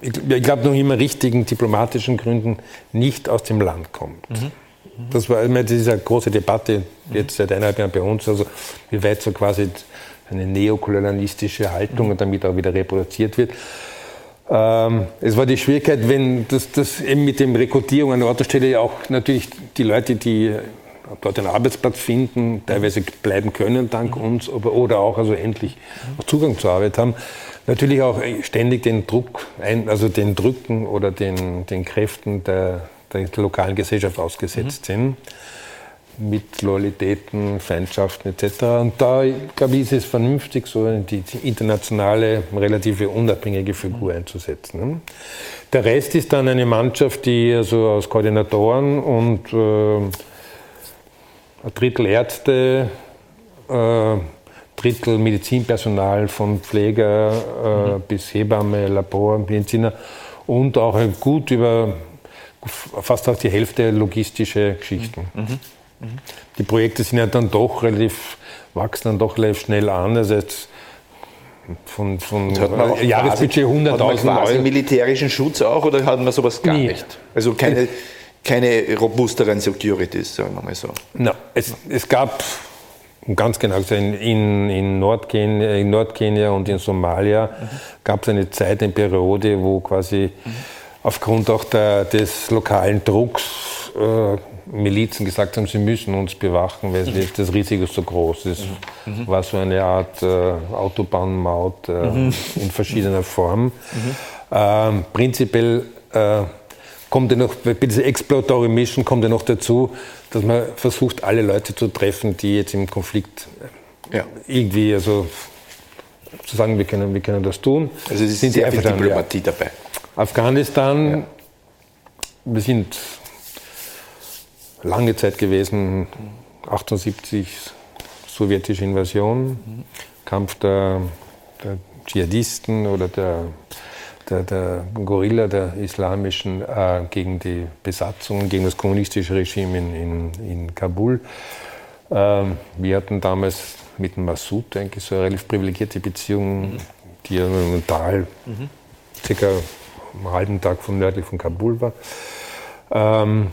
ich, ich glaube, noch immer richtigen diplomatischen Gründen nicht aus dem Land kommt. Mhm. Das war immer diese große Debatte jetzt seit eineinhalb Jahren bei uns, also wie weit so quasi eine neokolonialistische Haltung und damit auch wieder reproduziert wird. Ähm, es war die Schwierigkeit, wenn das, das eben mit dem Rekrutierung an der Autostelle auch natürlich die Leute, die dort einen Arbeitsplatz finden, teilweise bleiben können dank uns oder auch also endlich Zugang zur Arbeit haben, natürlich auch ständig den Druck, ein, also den Drücken oder den, den Kräften der, der lokalen Gesellschaft ausgesetzt mhm. sind mit Loyalitäten, Feindschaften etc. Und da, glaube ich, ist es vernünftig, so die internationale, relative unabhängige Figur einzusetzen. Ne? Der Rest ist dann eine Mannschaft, die also aus Koordinatoren und äh, ein Drittel Ärzte, äh, Drittel Medizinpersonal von Pfleger äh, mhm. bis Hebamme, Labor, Mediziner und auch gut über fast auch die Hälfte logistische Geschichten. Mhm. Die Projekte sind ja dann doch relativ, wachsen dann doch relativ schnell an. Also jetzt von, von Jahresbudget 100.000 Euro. militärischen Schutz auch oder hat man sowas gar Nie. nicht? Also keine, keine robusteren Securities, sagen wir mal so. No, es, es gab, ganz genau in, in, in, Nordkenia, in Nordkenia und in Somalia mhm. gab es eine Zeit, eine Periode, wo quasi mhm. aufgrund auch der, des lokalen Drucks äh, Milizen gesagt haben, sie müssen uns bewachen, weil mhm. das Risiko ist so groß. Es mhm. war so eine Art äh, Autobahnmaut äh, mhm. in verschiedener Form. Mhm. Ähm, prinzipiell äh, kommt ja noch, bei dieser Exploratory Mission kommt ja noch dazu, dass man versucht, alle Leute zu treffen, die jetzt im Konflikt ja. irgendwie, also zu sagen, wir können, wir können das tun. Also es ist sind sehr viel Diplomatie dabei. Afghanistan, ja. wir sind lange Zeit gewesen, 78 sowjetische Invasion, mhm. Kampf der, der Dschihadisten oder der der, der Gorilla der islamischen äh, gegen die Besatzung, gegen das kommunistische Regime in, in, in Kabul. Ähm, wir hatten damals mit Massoud eigentlich so eine relativ privilegierte Beziehung, mhm. die ja im Tal mhm. circa einen halben Tag von nördlich von Kabul war. Ähm,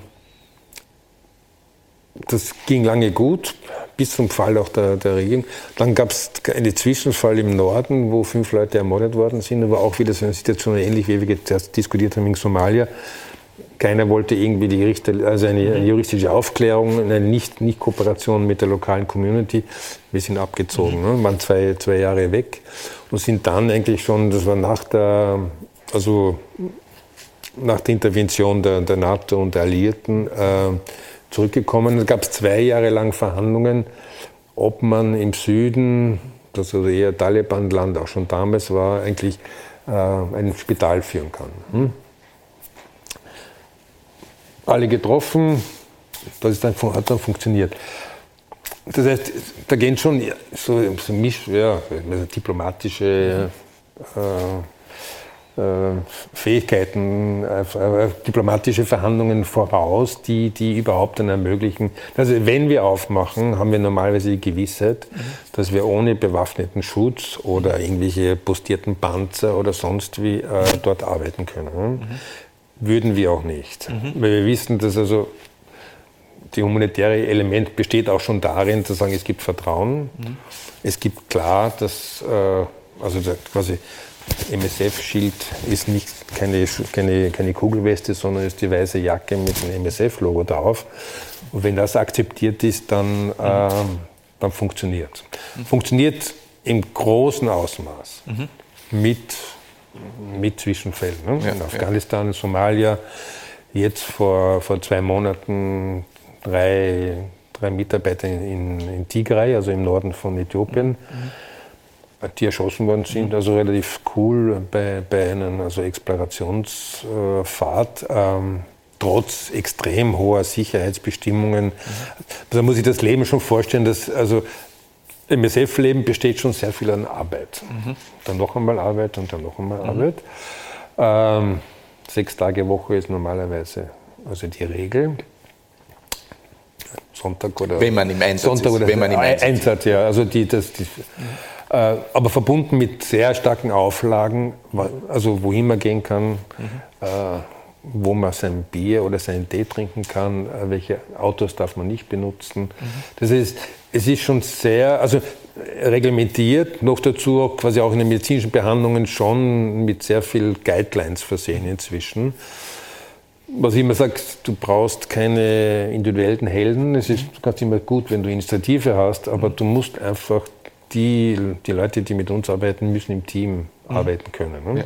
das ging lange gut, bis zum Fall auch der, der Regierung. Dann gab es einen Zwischenfall im Norden, wo fünf Leute ermordet worden sind, aber auch wieder so eine Situation ähnlich, wie wir zuerst diskutiert haben in Somalia. Keiner wollte irgendwie die Richter, also eine, eine juristische Aufklärung, eine Nicht-Kooperation nicht mit der lokalen Community. Wir sind abgezogen, mhm. ne? waren zwei, zwei Jahre weg und sind dann eigentlich schon, das war nach der, also nach der Intervention der, der NATO und der Alliierten, äh, zurückgekommen. Es gab zwei Jahre lang Verhandlungen, ob man im Süden, das also eher Taliban-Land auch schon damals war, eigentlich äh, ein Spital führen kann. Hm? Alle getroffen, das dann, hat dann funktioniert. Das heißt, da gehen schon so, so Misch, ja, diplomatische äh, Fähigkeiten, äh, äh, diplomatische Verhandlungen voraus, die, die überhaupt dann ermöglichen. Also wenn wir aufmachen, haben wir normalerweise die Gewissheit, dass wir ohne bewaffneten Schutz oder irgendwelche postierten Panzer oder sonst wie äh, dort arbeiten können. Mhm. Würden wir auch nicht. Mhm. Weil wir wissen, dass also die humanitäre Element besteht auch schon darin, zu sagen, es gibt Vertrauen. Mhm. Es gibt klar, dass äh, also quasi MSF-Schild ist nicht keine, keine, keine Kugelweste, sondern ist die weiße Jacke mit dem MSF-Logo drauf. Und wenn das akzeptiert ist, dann, mhm. äh, dann funktioniert mhm. Funktioniert im großen Ausmaß mhm. mit, mit Zwischenfällen. Ne? Ja, in Afghanistan, ja. Somalia, jetzt vor, vor zwei Monaten drei, drei Mitarbeiter in, in Tigray, also im Norden von Äthiopien. Mhm die erschossen worden sind. Mhm. Also relativ cool bei, bei einer also Explorationsfahrt. Ähm, trotz extrem hoher Sicherheitsbestimmungen. Mhm. Da muss ich das Leben schon vorstellen, dass also MSF-Leben besteht schon sehr viel an Arbeit. Mhm. Dann noch einmal Arbeit und dann noch einmal mhm. Arbeit. Ähm, sechs Tage Woche ist normalerweise also die Regel. Sonntag oder wenn man im Einsatz Sonntag ist. Oder wenn man im Einsatz, Einsatz ja. Also die, das, die, mhm. Äh, aber verbunden mit sehr starken Auflagen, also wohin man gehen kann, mhm. äh, wo man sein Bier oder seinen Tee trinken kann, äh, welche Autos darf man nicht benutzen. Mhm. Das heißt, es ist schon sehr, also reglementiert, noch dazu quasi auch in den medizinischen Behandlungen schon mit sehr viel Guidelines versehen inzwischen. Was ich immer sage, du brauchst keine individuellen Helden. Es ist ganz immer gut, wenn du Initiative hast, aber du musst einfach die, die Leute, die mit uns arbeiten, müssen im Team mhm. arbeiten können. Ne? Ja.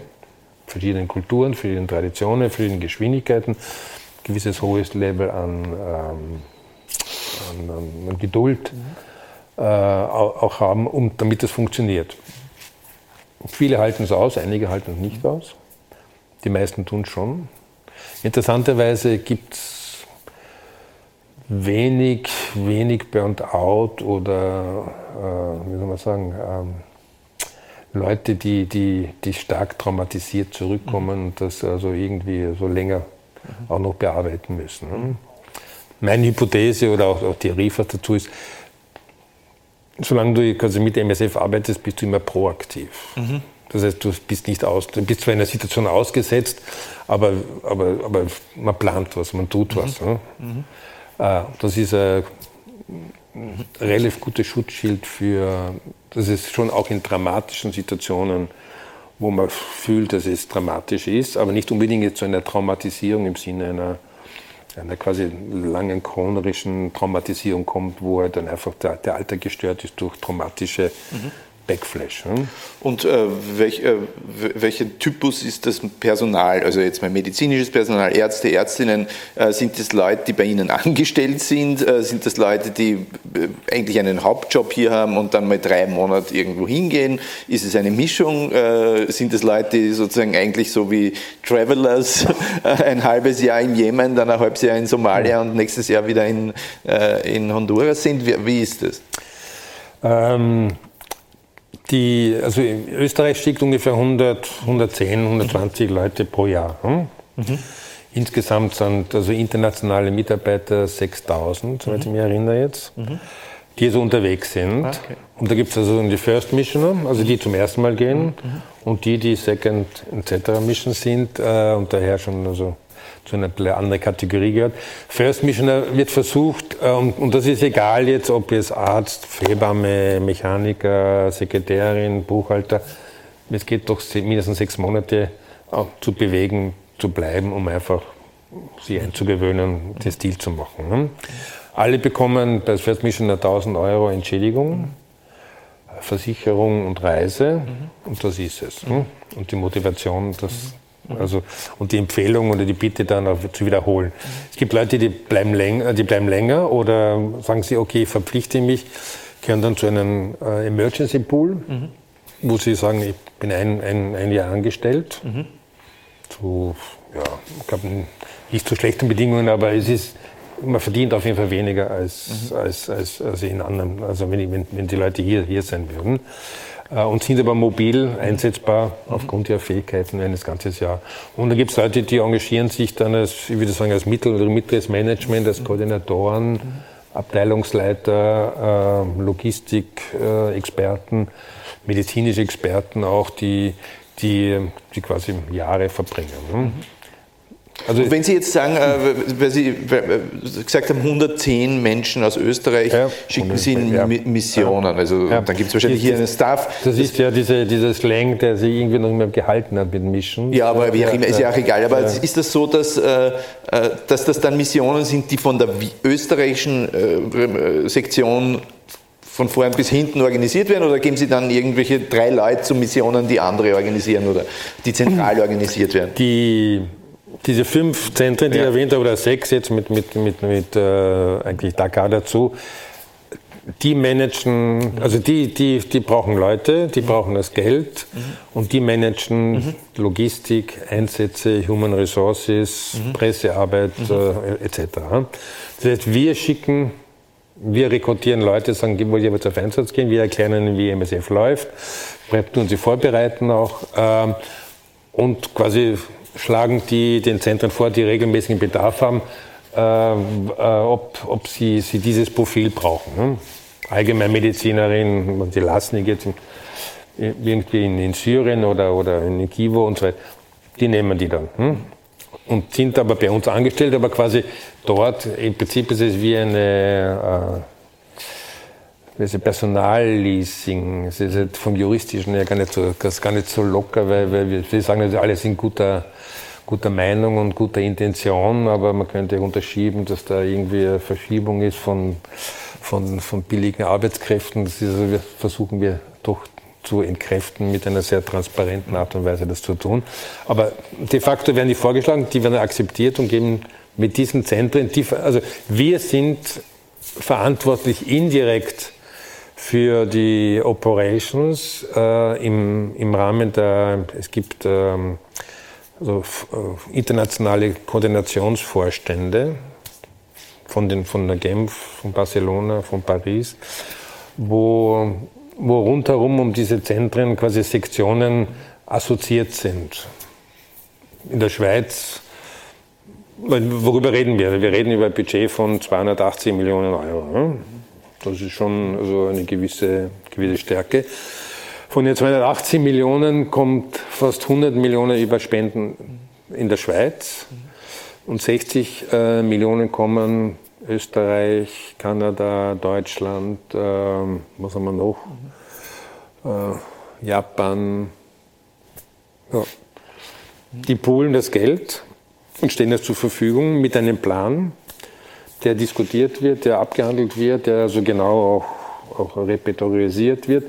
Verschiedene Kulturen, verschiedene Traditionen, verschiedene Geschwindigkeiten, gewisses hohes Level an, ähm, an, an, an Geduld mhm. äh, auch haben, um, damit es funktioniert. Viele halten es aus, einige halten es nicht aus. Die meisten tun es schon. Interessanterweise gibt es wenig, wenig Burnt-out oder, äh, wie soll man sagen, ähm, Leute, die, die, die stark traumatisiert zurückkommen und das also irgendwie so länger mhm. auch noch bearbeiten müssen. Ne? Meine Hypothese oder auch, auch Theorie was dazu ist, solange du quasi mit MSF arbeitest, bist du immer proaktiv. Mhm. Das heißt, du bist nicht aus, du bist zwar in einer Situation ausgesetzt, aber, aber, aber man plant was, man tut mhm. was. Ne? Mhm. Ah, das ist ein relativ gutes Schutzschild für, das ist schon auch in dramatischen Situationen, wo man fühlt, dass es dramatisch ist, aber nicht unbedingt jetzt so eine Traumatisierung im Sinne einer, einer quasi langen chronischen Traumatisierung kommt, wo halt dann einfach der, der Alter gestört ist durch traumatische mhm. Backflash. Hm? Und äh, welch, äh, welcher Typus ist das Personal? Also jetzt mal medizinisches Personal, Ärzte, Ärztinnen, äh, sind das Leute, die bei Ihnen <laughs> angestellt sind? Äh, sind das Leute, die äh, eigentlich einen Hauptjob hier haben und dann mal drei Monate irgendwo hingehen? Ist es eine Mischung? Äh, sind es Leute, die sozusagen eigentlich so wie Travelers <laughs> ein halbes Jahr in Jemen, dann ein halbes Jahr in Somalia und nächstes Jahr wieder in, in Honduras sind? Wie, wie ist das? Ähm die, also in Österreich schickt ungefähr 100, 110, 120 Leute pro Jahr. Hm? Mhm. Insgesamt sind also internationale Mitarbeiter 6000, soweit mhm. ich mich erinnere jetzt, mhm. die so unterwegs sind. Ah, okay. Und da gibt es also die First Missioner, also die zum ersten Mal gehen, mhm. und die, die Second etc. Mission sind äh, und daher schon also zu einer anderen Kategorie gehört. First Missioner wird versucht, ähm, und das ist egal jetzt, ob jetzt Arzt, Hebamme, Mechaniker, Sekretärin, Buchhalter, es geht doch mindestens sechs Monate zu bewegen, zu bleiben, um einfach sich einzugewöhnen, den Stil zu machen. Ne? Alle bekommen bei First Missioner 1000 Euro Entschädigung. Versicherung und Reise und das ist es. Ne? Und die Motivation, das also, und die Empfehlung oder die Bitte dann auch zu wiederholen. Es gibt Leute, die bleiben, länger, die bleiben länger oder sagen sie, okay, ich verpflichte mich, gehören dann zu einem äh, Emergency Pool, mhm. wo sie sagen, ich bin ein, ein, ein Jahr angestellt. Mhm. Zu, ja, ich glaube, nicht zu schlechten Bedingungen, aber es ist, man verdient auf jeden Fall weniger als, mhm. als, als, als in anderen, also wenn, wenn, wenn die Leute hier, hier sein würden. Äh, und sind aber mobil einsetzbar aufgrund ihrer Fähigkeiten eines ganzen Jahr. Und da gibt es Leute, die engagieren sich dann als, ich würde sagen, als Mittel- oder mittleres Management, als Koordinatoren, Abteilungsleiter, äh, Logistikexperten, medizinische Experten auch, die, die, die quasi Jahre verbringen. Also wenn Sie jetzt sagen, äh, weil Sie gesagt haben, 110 Menschen aus Österreich ja, schicken Sie in ja. Missionen, also ja. dann gibt es wahrscheinlich hier einen Staff. Das ist ja diese, dieser Slang, der sich irgendwie noch immer gehalten hat mit Mischen. Ja, aber wie auch immer, ist ja auch egal. Aber ist das so, dass, äh, äh, dass das dann Missionen sind, die von der österreichischen Sektion von vorn bis hinten organisiert werden oder geben Sie dann irgendwelche drei Leute zu Missionen, die andere organisieren oder die zentral organisiert werden? Die diese fünf Zentren, die ja. ich erwähnt habe, oder sechs jetzt mit, mit, mit, mit äh, eigentlich Dakar dazu, die managen, also die, die, die brauchen Leute, die mhm. brauchen das Geld mhm. und die managen mhm. Logistik, Einsätze, Human Resources, mhm. Pressearbeit mhm. äh, etc. Das heißt, wir schicken, wir rekrutieren Leute, sagen, wollt ihr jetzt auf Einsatz gehen, wir erklären ihnen, wie MSF läuft, tun sie vorbereiten auch ähm, und quasi schlagen die den Zentren vor, die regelmäßigen Bedarf haben, äh, äh, ob, ob sie, sie dieses Profil brauchen. Ne? Allgemeinmedizinerin, die lassen die jetzt irgendwie in, in, Syrien oder, oder in Kivo und so weiter, die nehmen die dann. Hm? Und sind aber bei uns angestellt, aber quasi dort, im Prinzip ist es wie eine äh, Personalleasing. Es ist halt vom Juristischen her gar nicht so, gar nicht so locker, weil, weil wir, sagen, alle sind guter guter Meinung und guter Intention, aber man könnte unterschieben, dass da irgendwie eine Verschiebung ist von, von, von billigen Arbeitskräften. Das ist also, wir versuchen wir doch zu entkräften, mit einer sehr transparenten Art und Weise das zu tun. Aber de facto werden die vorgeschlagen, die werden akzeptiert und geben mit diesen Zentren, die, also wir sind verantwortlich indirekt für die Operations äh, im, im Rahmen der, es gibt ähm, also internationale Koordinationsvorstände von, den, von der Genf, von Barcelona, von Paris, wo, wo rundherum um diese Zentren quasi Sektionen assoziiert sind. In der Schweiz, worüber reden wir? Wir reden über ein Budget von 280 Millionen Euro. Das ist schon also eine gewisse, gewisse Stärke. Von den 280 Millionen kommt fast 100 Millionen über Spenden in der Schweiz und 60 äh, Millionen kommen Österreich, Kanada, Deutschland, äh, was haben wir noch? Äh, Japan. Ja. Die poolen das Geld und stehen jetzt zur Verfügung mit einem Plan, der diskutiert wird, der abgehandelt wird, der also genau auch, auch repertorisiert wird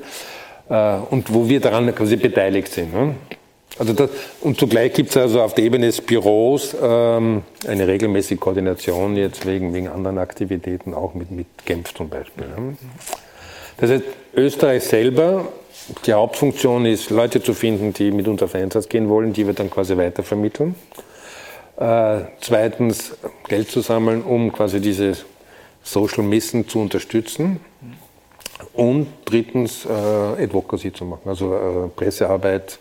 äh, und wo wir daran quasi beteiligt sind. Ne? Also das, und zugleich gibt es also auf der Ebene des Büros ähm, eine regelmäßige Koordination jetzt wegen, wegen anderen Aktivitäten, auch mit, mit Genf zum Beispiel. Ne? Das heißt, Österreich selber, die Hauptfunktion ist, Leute zu finden, die mit uns auf Einsatz gehen wollen, die wir dann quasi weitervermitteln. Äh, zweitens Geld zu sammeln, um quasi diese Social Mission zu unterstützen. Und drittens äh, Advocacy zu machen, also äh, Pressearbeit,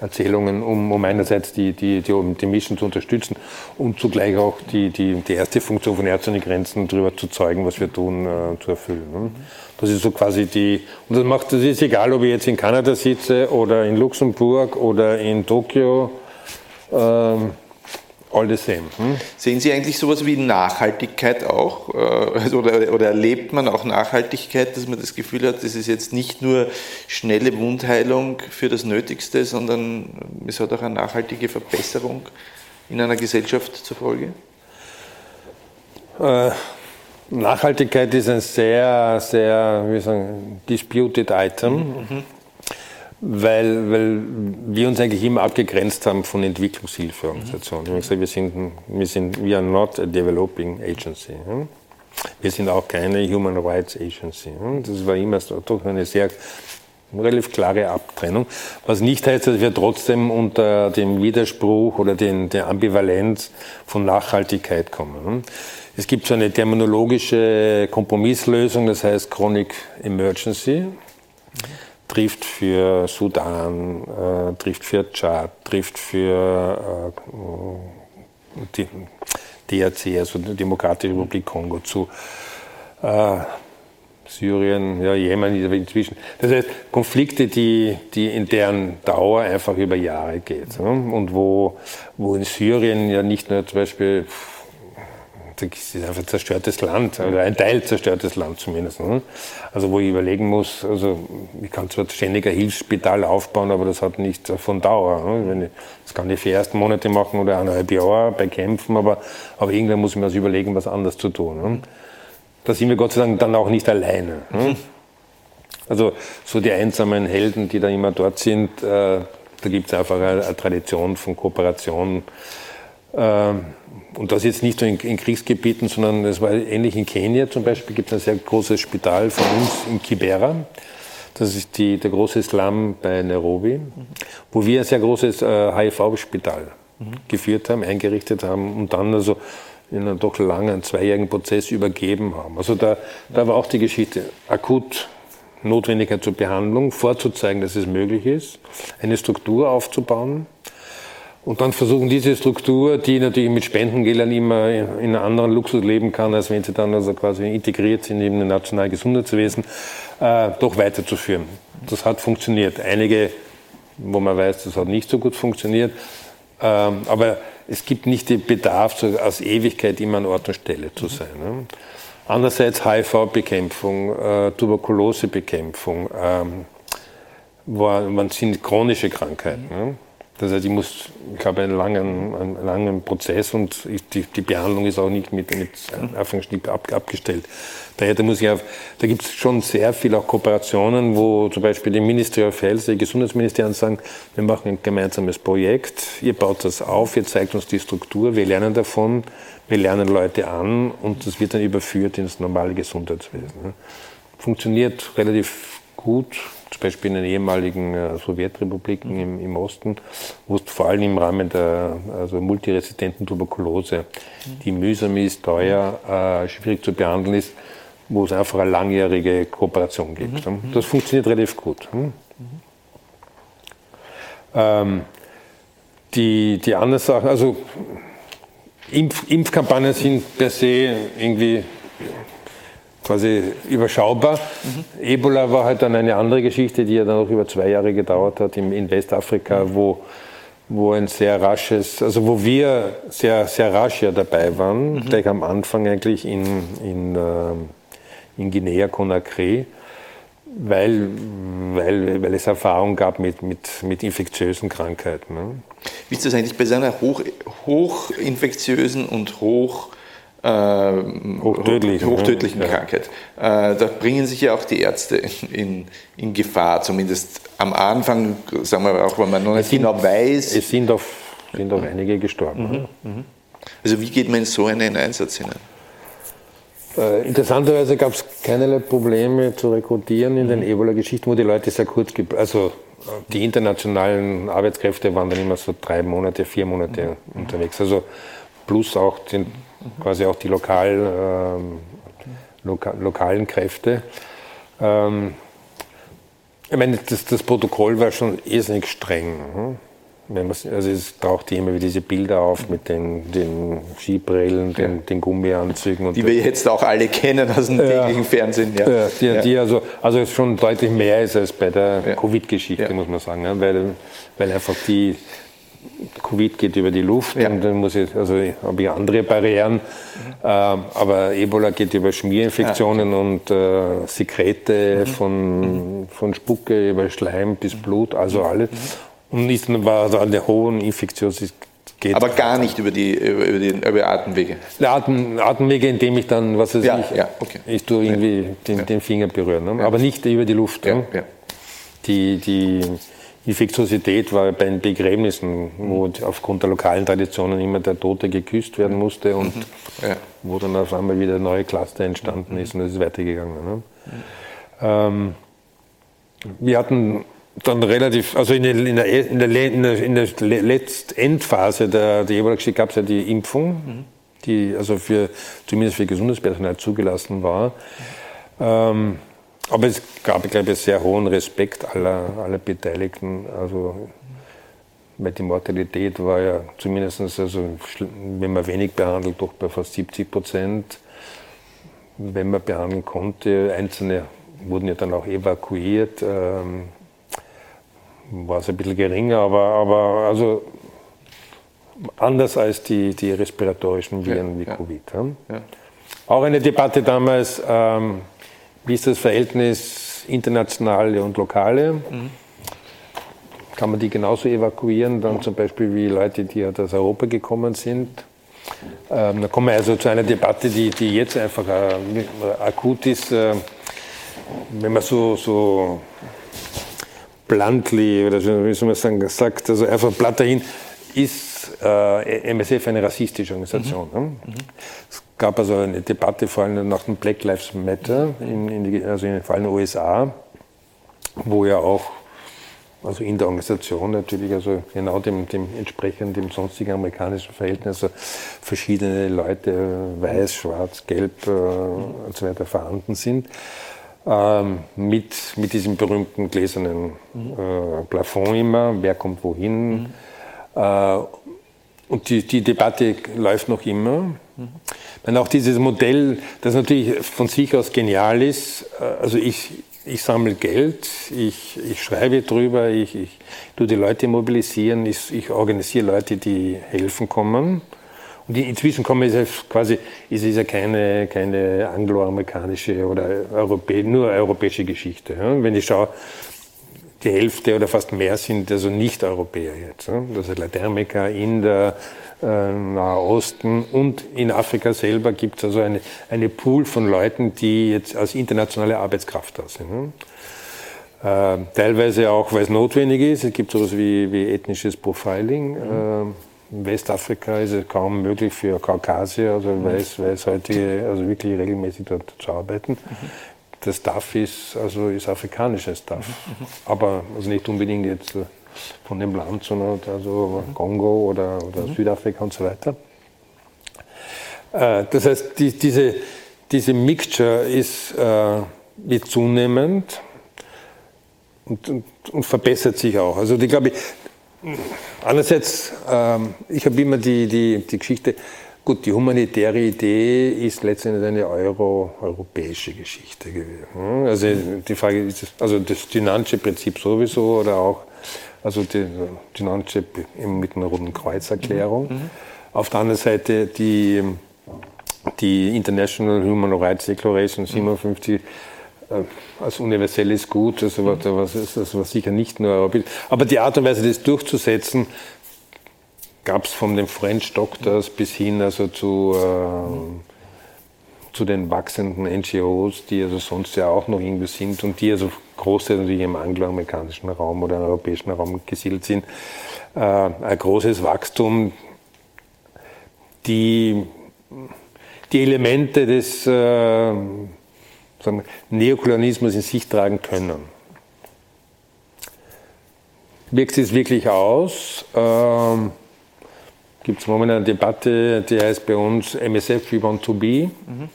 Erzählungen, um, um einerseits die, die, die, um die Mission zu unterstützen und zugleich auch die, die, die erste Funktion von Ärzte ohne Grenzen darüber zu zeigen, was wir tun, äh, zu erfüllen. Ne? Das ist so quasi die, und das macht, das ist egal, ob ich jetzt in Kanada sitze oder in Luxemburg oder in Tokio. Ähm, all the same. Hm? Sehen Sie eigentlich sowas wie Nachhaltigkeit auch? Äh, also, oder, oder, erlebt man auch Nachhaltigkeit, dass man das Gefühl hat, das ist jetzt nicht nur schnelle Wundheilung für das Nötigste, sondern es hat auch eine nachhaltige Verbesserung in einer Gesellschaft zur Folge? Äh, Nachhaltigkeit ist ein sehr, sehr, wie sagen, disputed Item. Mhm weil, weil wir uns eigentlich immer abgegrenzt haben von Entwicklungshilfeorganisationen. Mhm. Ich gesagt, wir sind, wir sind, we are not a developing agency. Wir sind auch keine Human Rights Agency. Das war immer doch eine sehr relativ klare Abtrennung. Was nicht heißt, dass wir trotzdem unter dem Widerspruch oder den, der Ambivalenz von Nachhaltigkeit kommen. Es gibt so eine terminologische Kompromisslösung, das heißt Chronic Emergency trifft für Sudan, äh, trifft für Tschad, trifft für äh, die DRC, also die Demokratische Republik Kongo zu. Äh, Syrien, ja, Jemen inzwischen. Das heißt, Konflikte, die, die in deren Dauer einfach über Jahre geht. Ne? Und wo, wo in Syrien ja nicht nur zum Beispiel das ist einfach zerstörtes Land, oder ein Teil zerstörtes Land zumindest. Ne? Also wo ich überlegen muss, also ich kann zwar ständig ein Hilfsspital aufbauen, aber das hat nicht von Dauer. Ne? Ich, das kann ich für ersten Monate machen oder eineinhalb Jahre bei Kämpfen, aber, aber irgendwann muss ich mir das überlegen, was anders zu tun. Ne? Da sind wir Gott sei Dank dann auch nicht alleine. Ne? Also so die einsamen Helden, die da immer dort sind, äh, da gibt es einfach eine, eine, Tradition von Kooperation. Äh, und das jetzt nicht nur in, in, Kriegsgebieten, sondern es war ähnlich in Kenia zum Beispiel, gibt es ein sehr großes Spital von uns in Kibera. Das ist die, der große Slum bei Nairobi, wo wir ein sehr großes äh, HIV-Spital mhm. geführt haben, eingerichtet haben und dann also in einem doch langen, zweijährigen Prozess übergeben haben. Also da, da war auch die Geschichte akut Notwendigkeit zur Behandlung, vorzuzeigen, dass es möglich ist, eine Struktur aufzubauen, und dann versuchen diese Struktur, die natürlich mit Spendengeldern immer in einem anderen Luxus leben kann, als wenn sie dann also quasi integriert sind in ein nationales Gesundheitswesen, äh, doch weiterzuführen. Das hat funktioniert. Einige, wo man weiß, das hat nicht so gut funktioniert. Ähm, aber es gibt nicht den Bedarf, so aus Ewigkeit immer an Ort und Stelle zu sein. Ne? Andererseits HIV-Bekämpfung, äh, Tuberkulosebekämpfung, ähm, war, waren, sind chronische Krankheiten. Ne? Das heißt, ich muss, ich habe einen langen, einen langen Prozess und ich, die, die, Behandlung ist auch nicht mit, mit Anfangsschnitt ab, abgestellt. Daher da muss ich auf, da gibt es schon sehr viele auch Kooperationen, wo zum Beispiel die Ministry of Health, die Gesundheitsministerien sagen, wir machen ein gemeinsames Projekt, ihr baut das auf, ihr zeigt uns die Struktur, wir lernen davon, wir lernen Leute an und das wird dann überführt ins normale Gesundheitswesen. Funktioniert relativ gut, zum Beispiel in den ehemaligen äh, Sowjetrepubliken mhm. im, im, Osten, wo es vor allem im Rahmen der also multiresistenten Tuberkulose, mhm. die mühsam ist, teuer, äh, schwierig zu behandeln ist, wo es einfach eine langjährige Kooperation gibt. Mhm. Das funktioniert relativ gut. Hm? Ähm, die, die anderen Sachen, also Impf, Impfkampagnen sind per se irgendwie quasi überschaubar. Mhm. Ebola war halt dann eine andere Geschichte, die ja dann auch über zwei Jahre gedauert hat in, in Westafrika, mhm. wo, wo ein sehr rasches, also wo wir sehr, sehr rasch ja dabei waren, mhm. gleich am Anfang eigentlich in, in, äh, in Guinea-Conakry, weil, weil, weil es Erfahrung gab mit, mit, mit infektiösen Krankheiten. Ne? Wie ist das eigentlich bei so einer hoch, hochinfektiösen und hoch, hochtödlichen, hochtödlichen ja. Krankheit? Äh, da bringen sich ja auch die Ärzte in, in Gefahr, zumindest am Anfang, sagen wir auch, wenn man noch nicht genau weiß. Es sind auch, sind auch einige gestorben. Mhm. Also wie geht man in so einen Einsatz hinein? Äh, interessanterweise gab es keinerlei Probleme zu rekrutieren in den Ebola-Geschichten, wo die Leute sehr kurz, also die internationalen Arbeitskräfte waren dann immer so drei Monate, vier Monate mhm. unterwegs. Also plus auch den, quasi auch die lokal, ähm, loka, lokalen Kräfte. Ähm, ich meine, das, das, Protokoll war schon irrsinnig streng. Hm? also es taucht immer wieder diese Bilder auf mit den, den Skibrillen, den, ja. den Gummianzügen. die wir jetzt auch alle kennen aus dem täglichen Fernsehen. Ja, ja die, ja. die, also, also schon deutlich mehr ist als bei der Covid-Geschichte, muss man sagen. Weil, weil einfach die Covid geht über die Luft und dann muss ich, also habe ich andere Barrieren, mhm. ähm, aber Ebola geht über Schmierinfektionen und äh, Sekrete mhm. von, von Spucke über Schleim bis Blut, also alles. Mhm. Und ist, war da eine hohe Infektiosität. Aber gar nicht über die, über die über Atemwege? Atem, Atemwege, indem ich dann, was weiß ja, ich, ja, okay. ich tue irgendwie ja. den, den, Finger berühren. Ne? Aber nicht über die Luft. Ne? Die, die Infektiosität war bei den Begräbnissen, wo mhm. aufgrund der lokalen Traditionen immer der Tote geküsst werden musste und mhm. wo dann auf einmal wieder neue Cluster entstanden ist und es ist weitergegangen. Ne? Ähm, wir hatten dann relativ, also in der, in der, in der, in der Letztendphase der, der Ebola-Geschichte gab es ja die Impfung, mhm. die also für, zumindest für Gesundheitspersonal zugelassen war. Ähm, aber es gab, glaube ich, sehr hohen Respekt aller, aller Beteiligten. Also, weil die Mortalität war ja zumindest, also, wenn man wenig behandelt, doch bei fast 70 Prozent. Wenn man behandeln konnte, einzelne wurden ja dann auch evakuiert. Ähm, war es ein bisschen geringer, aber, aber also anders als die, die respiratorischen Viren ja, wie ja. Covid. Ja. Auch eine Debatte damals, ähm, wie ist das Verhältnis internationale und lokale? Mhm. Kann man die genauso evakuieren, dann zum Beispiel wie Leute, die aus Europa gekommen sind? Ähm, da kommen wir also zu einer Debatte, die, die jetzt einfach äh, akut ist. Äh, wenn man so, so bluntly, oder wie soll man sagen, sagt, also einfach platt dahin, ist äh, MSF eine rassistische Organisation. Mhm. Ne? Mhm. Es gab also eine Debatte vor allem nach dem Black Lives Matter, in, in die, also in, vor allem in den USA, wo ja auch also in der Organisation natürlich, also genau dem, dem entsprechend dem sonstigen amerikanischen Verhältnis, also verschiedene Leute, weiß, schwarz, gelb äh, und so weiter vorhanden sind ähm, mit, mit diesem berühmten gläsernen äh, Plafond immer, wer kommt wohin. Mhm. Äh, und die, die Debatte läuft noch immer. Wenn auch dieses Modell, das natürlich von sich aus genial ist, äh, also ich, ich sammle Geld, ich, ich schreibe drüber, ich, ich tue die Leute mobilisieren, ich, ich organisiere Leute, die helfen kommen. Und inzwischen kommen ist es quasi, ist es ja keine, keine angloamerikanische oder Europä nur europäische Geschichte. Ja? Wenn ich schaue, die Hälfte oder fast mehr sind also Nicht-Europäer jetzt. Ja? Das ist Lateinamerika, Inder, äh, Nahe Osten und in Afrika selber gibt es also eine, eine Pool von Leuten, die jetzt als internationale Arbeitskraft da sind. Ja? Äh, teilweise auch, weil es notwendig ist. Es gibt sowas wie, wie ethnisches Profiling. Mhm. Äh, in Westafrika ist es kaum möglich für Kaukasier, also mhm. weiß, weißhäutige, also wirklich regelmäßig dort zu arbeiten. Mhm. Das Staff ist, also ist afrikanisches Staff, mhm. aber also nicht unbedingt jetzt äh, von dem Land, sondern also Kongo oder, oder Südafrika und so weiter. Äh, das heißt, die, diese, diese Mixture ist, äh, wird zunehmend und, und, und, verbessert sich auch. Also die, glaube ich, Andererseits, ähm, ich habe immer die, die, die Geschichte, gut, die humanitäre Idee ist letztendlich eine Euro, europäische Geschichte gewesen. Hm? Also die Frage ist, also das Dynamische Prinzip sowieso oder auch also die Dynamische mit einer Roten Kreuzerklärung. Mhm. mhm. Auf der anderen Seite die, die International Human Rights Declaration 57 äh, als universelles Gut, also was, was, das war sicher nicht nur europäisch. Aber die Art und Weise, das durchzusetzen, gab es von den French Doctors bis hin also zu, äh, zu den wachsenden NGOs, die also sonst ja auch noch irgendwie sind und die also große natürlich im angloamerikanischen Raum oder im europäischen Raum gesiedelt sind. Äh, ein großes Wachstum, die, die Elemente des äh, sagen, Neokolonialismus in sich tragen können. Wirkt es wirklich aus? Ähm, Gibt es momentan eine Debatte, die heißt bei uns MSF We Want to Be. Mhm.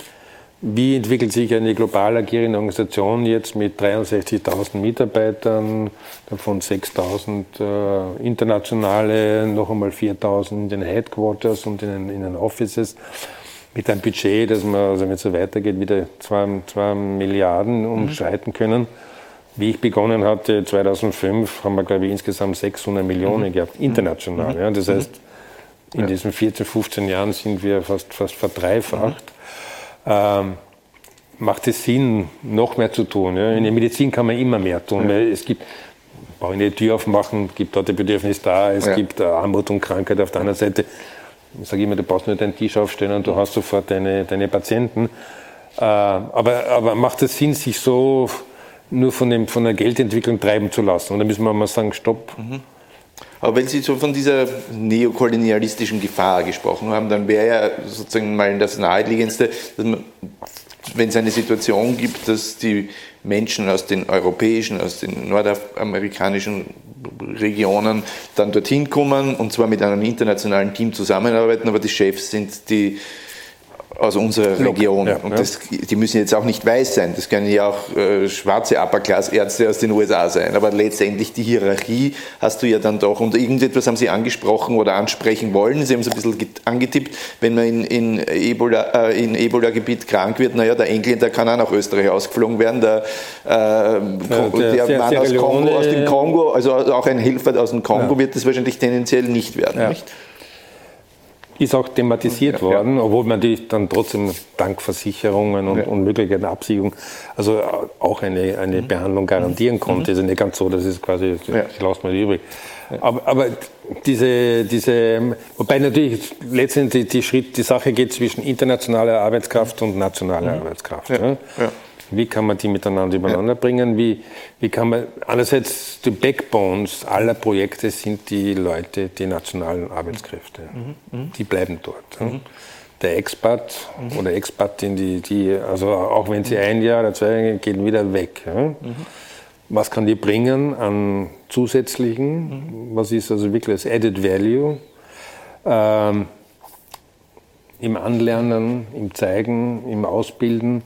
Wie entwickelt sich eine global agierende Organisation jetzt mit 63.000 Mitarbeitern, davon 6.000 äh, internationale, noch einmal 4.000 in den Headquarters und in den, in den Offices? mit einem Budget, das wir, also wenn es so weitergeht, wieder 2 Milliarden mhm. umschreiten können. Wie ich begonnen hatte, 2005, haben wir, glaube ich, insgesamt 600 Millionen mhm. gehabt, international. Mhm. Ja. Das heißt, in ja. diesen 14, 15 Jahren sind wir fast, fast verdreifacht. Mhm. Ähm, macht es Sinn, noch mehr zu tun? Ja. In der Medizin kann man immer mehr tun. Weil es gibt, brauche ich nicht die Tür aufmachen, gibt dort die Bedürfnis da, es gibt Armut und Krankheit auf der anderen Seite ich sage immer, du brauchst nur deinen Tisch aufstellen und du hast sofort deine, deine Patienten. Äh, aber, aber macht es Sinn, sich so nur von, dem, von der Geldentwicklung treiben zu lassen? Und da müssen wir mal sagen, stopp. Mhm. Aber wenn Sie so von dieser neokolonialistischen Gefahr gesprochen haben, dann wäre ja sozusagen mal das Naheliegendste, dass man, wenn es eine Situation gibt, dass die Menschen aus den europäischen, aus den nordamerikanischen Regionen dann dorthin kommen und zwar mit einem internationalen Team zusammenarbeiten, aber die Chefs sind die aus unserer Region. Ja, und das, die müssen jetzt auch nicht weiß sein. Das können ja auch äh, schwarze Upper-Class-Ärzte aus den USA sein. Aber letztendlich die Hierarchie hast du ja dann doch. Und irgendetwas haben Sie angesprochen oder ansprechen wollen. Sie haben es ein bisschen angetippt, wenn man in, in Ebola, äh, in Ebola-Gebiet krank wird, naja, der Engländer kann auch nach Österreich ausgeflogen werden. Der, äh, ja, der, der Mann aus, Kongo, aus dem Kongo, also auch ein Helfer aus dem Kongo, wird das wahrscheinlich tendenziell nicht werden. Nicht? Ist auch thematisiert ja, worden, ja. obwohl man die dann trotzdem dank Versicherungen und, ja. und Möglichkeiten Absicherung also auch eine, eine mhm. Behandlung garantieren konnte. Mhm. Ist nicht ganz so, dass es quasi, ich lasse mal übrig. Aber, aber, diese, diese, wobei natürlich letztendlich die, Schritt, die Sache geht zwischen internationaler Arbeitskraft und nationaler mhm. Arbeitskraft. Ja. Wie kann man die miteinander übereinander ja. bringen? Wie, wie kann man, einerseits die Backbones aller Projekte sind die Leute, die nationalen Arbeitskräfte. Mhm. mhm. Die bleiben dort. Mhm. Der Expat mhm. oder Expatin, die, die, also auch wenn sie ein Jahr oder zwei Jahre gehen, wieder weg. Ja? Mhm. Was kann die bringen an zusätzlichen? Mhm. Was ist also wirklich das Added Value? Ähm, Im Anlernen, im Zeigen, im Ausbilden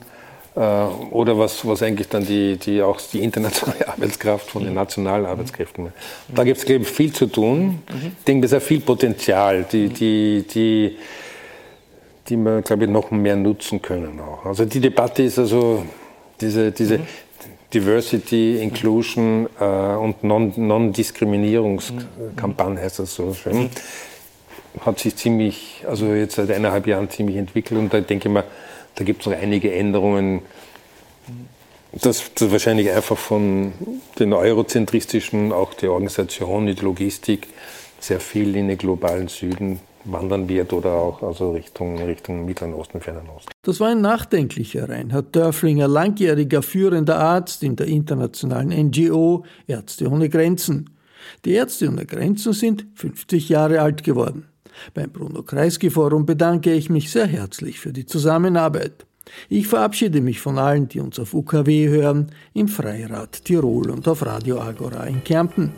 oder was, was eigentlich dann die, die, auch die internationale <laughs> Arbeitskraft von den nationalen Arbeitskräften. Mhm. Da gibt es, glaube ich, viel zu tun. Mhm. Ich denke, da ist viel Potenzial, die, die, die, die wir, glaube ich, noch mehr nutzen können auch. Also die Debatte ist also diese, diese mhm. Diversity, Inclusion äh, und Non-Diskriminierungskampagne non heißt das so schön. Mhm. Hat sich ziemlich, also jetzt seit eineinhalb Jahren ziemlich entwickelt und da denke ich mal, da gibt es noch einige Änderungen. Das, das wahrscheinlich einfach von den eurozentristischen, auch die Organisation, die Logistik, sehr viel in den globalen Süden wandern wird oder auch also Richtung, Richtung Mittleren Osten, Fernen Osten. Das war ein nachdenklicher Reinhard Dörflinger, langjähriger führender Arzt in der internationalen NGO Ärzte ohne Grenzen. Die Ärzte ohne Grenzen sind 50 Jahre alt geworden. Beim Bruno Kreisky Forum bedanke ich mich sehr herzlich für die Zusammenarbeit. Ich verabschiede mich von allen, die uns auf UKW hören, im Freirad Tirol und auf Radio Agora in Kärnten.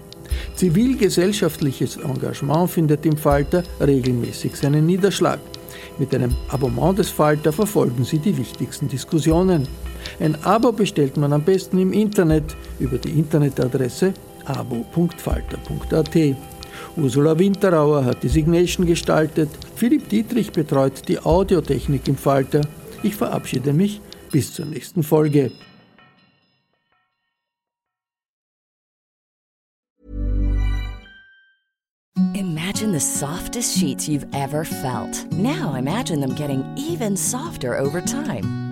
Zivilgesellschaftliches Engagement findet im Falter regelmäßig seinen Niederschlag. Mit einem Abonnement des Falter verfolgen Sie die wichtigsten Diskussionen. Ein Abo bestellt man am besten im Internet über die Internetadresse abo.falter.at. Ursula Winterauer hat die Signation gestaltet, Philipp Dietrich betreut die Audiotechnik im Falter. Ich verabschiede mich bis zur nächsten Folge. Imagine the softest sheets you've ever felt. Now imagine them getting even softer over time.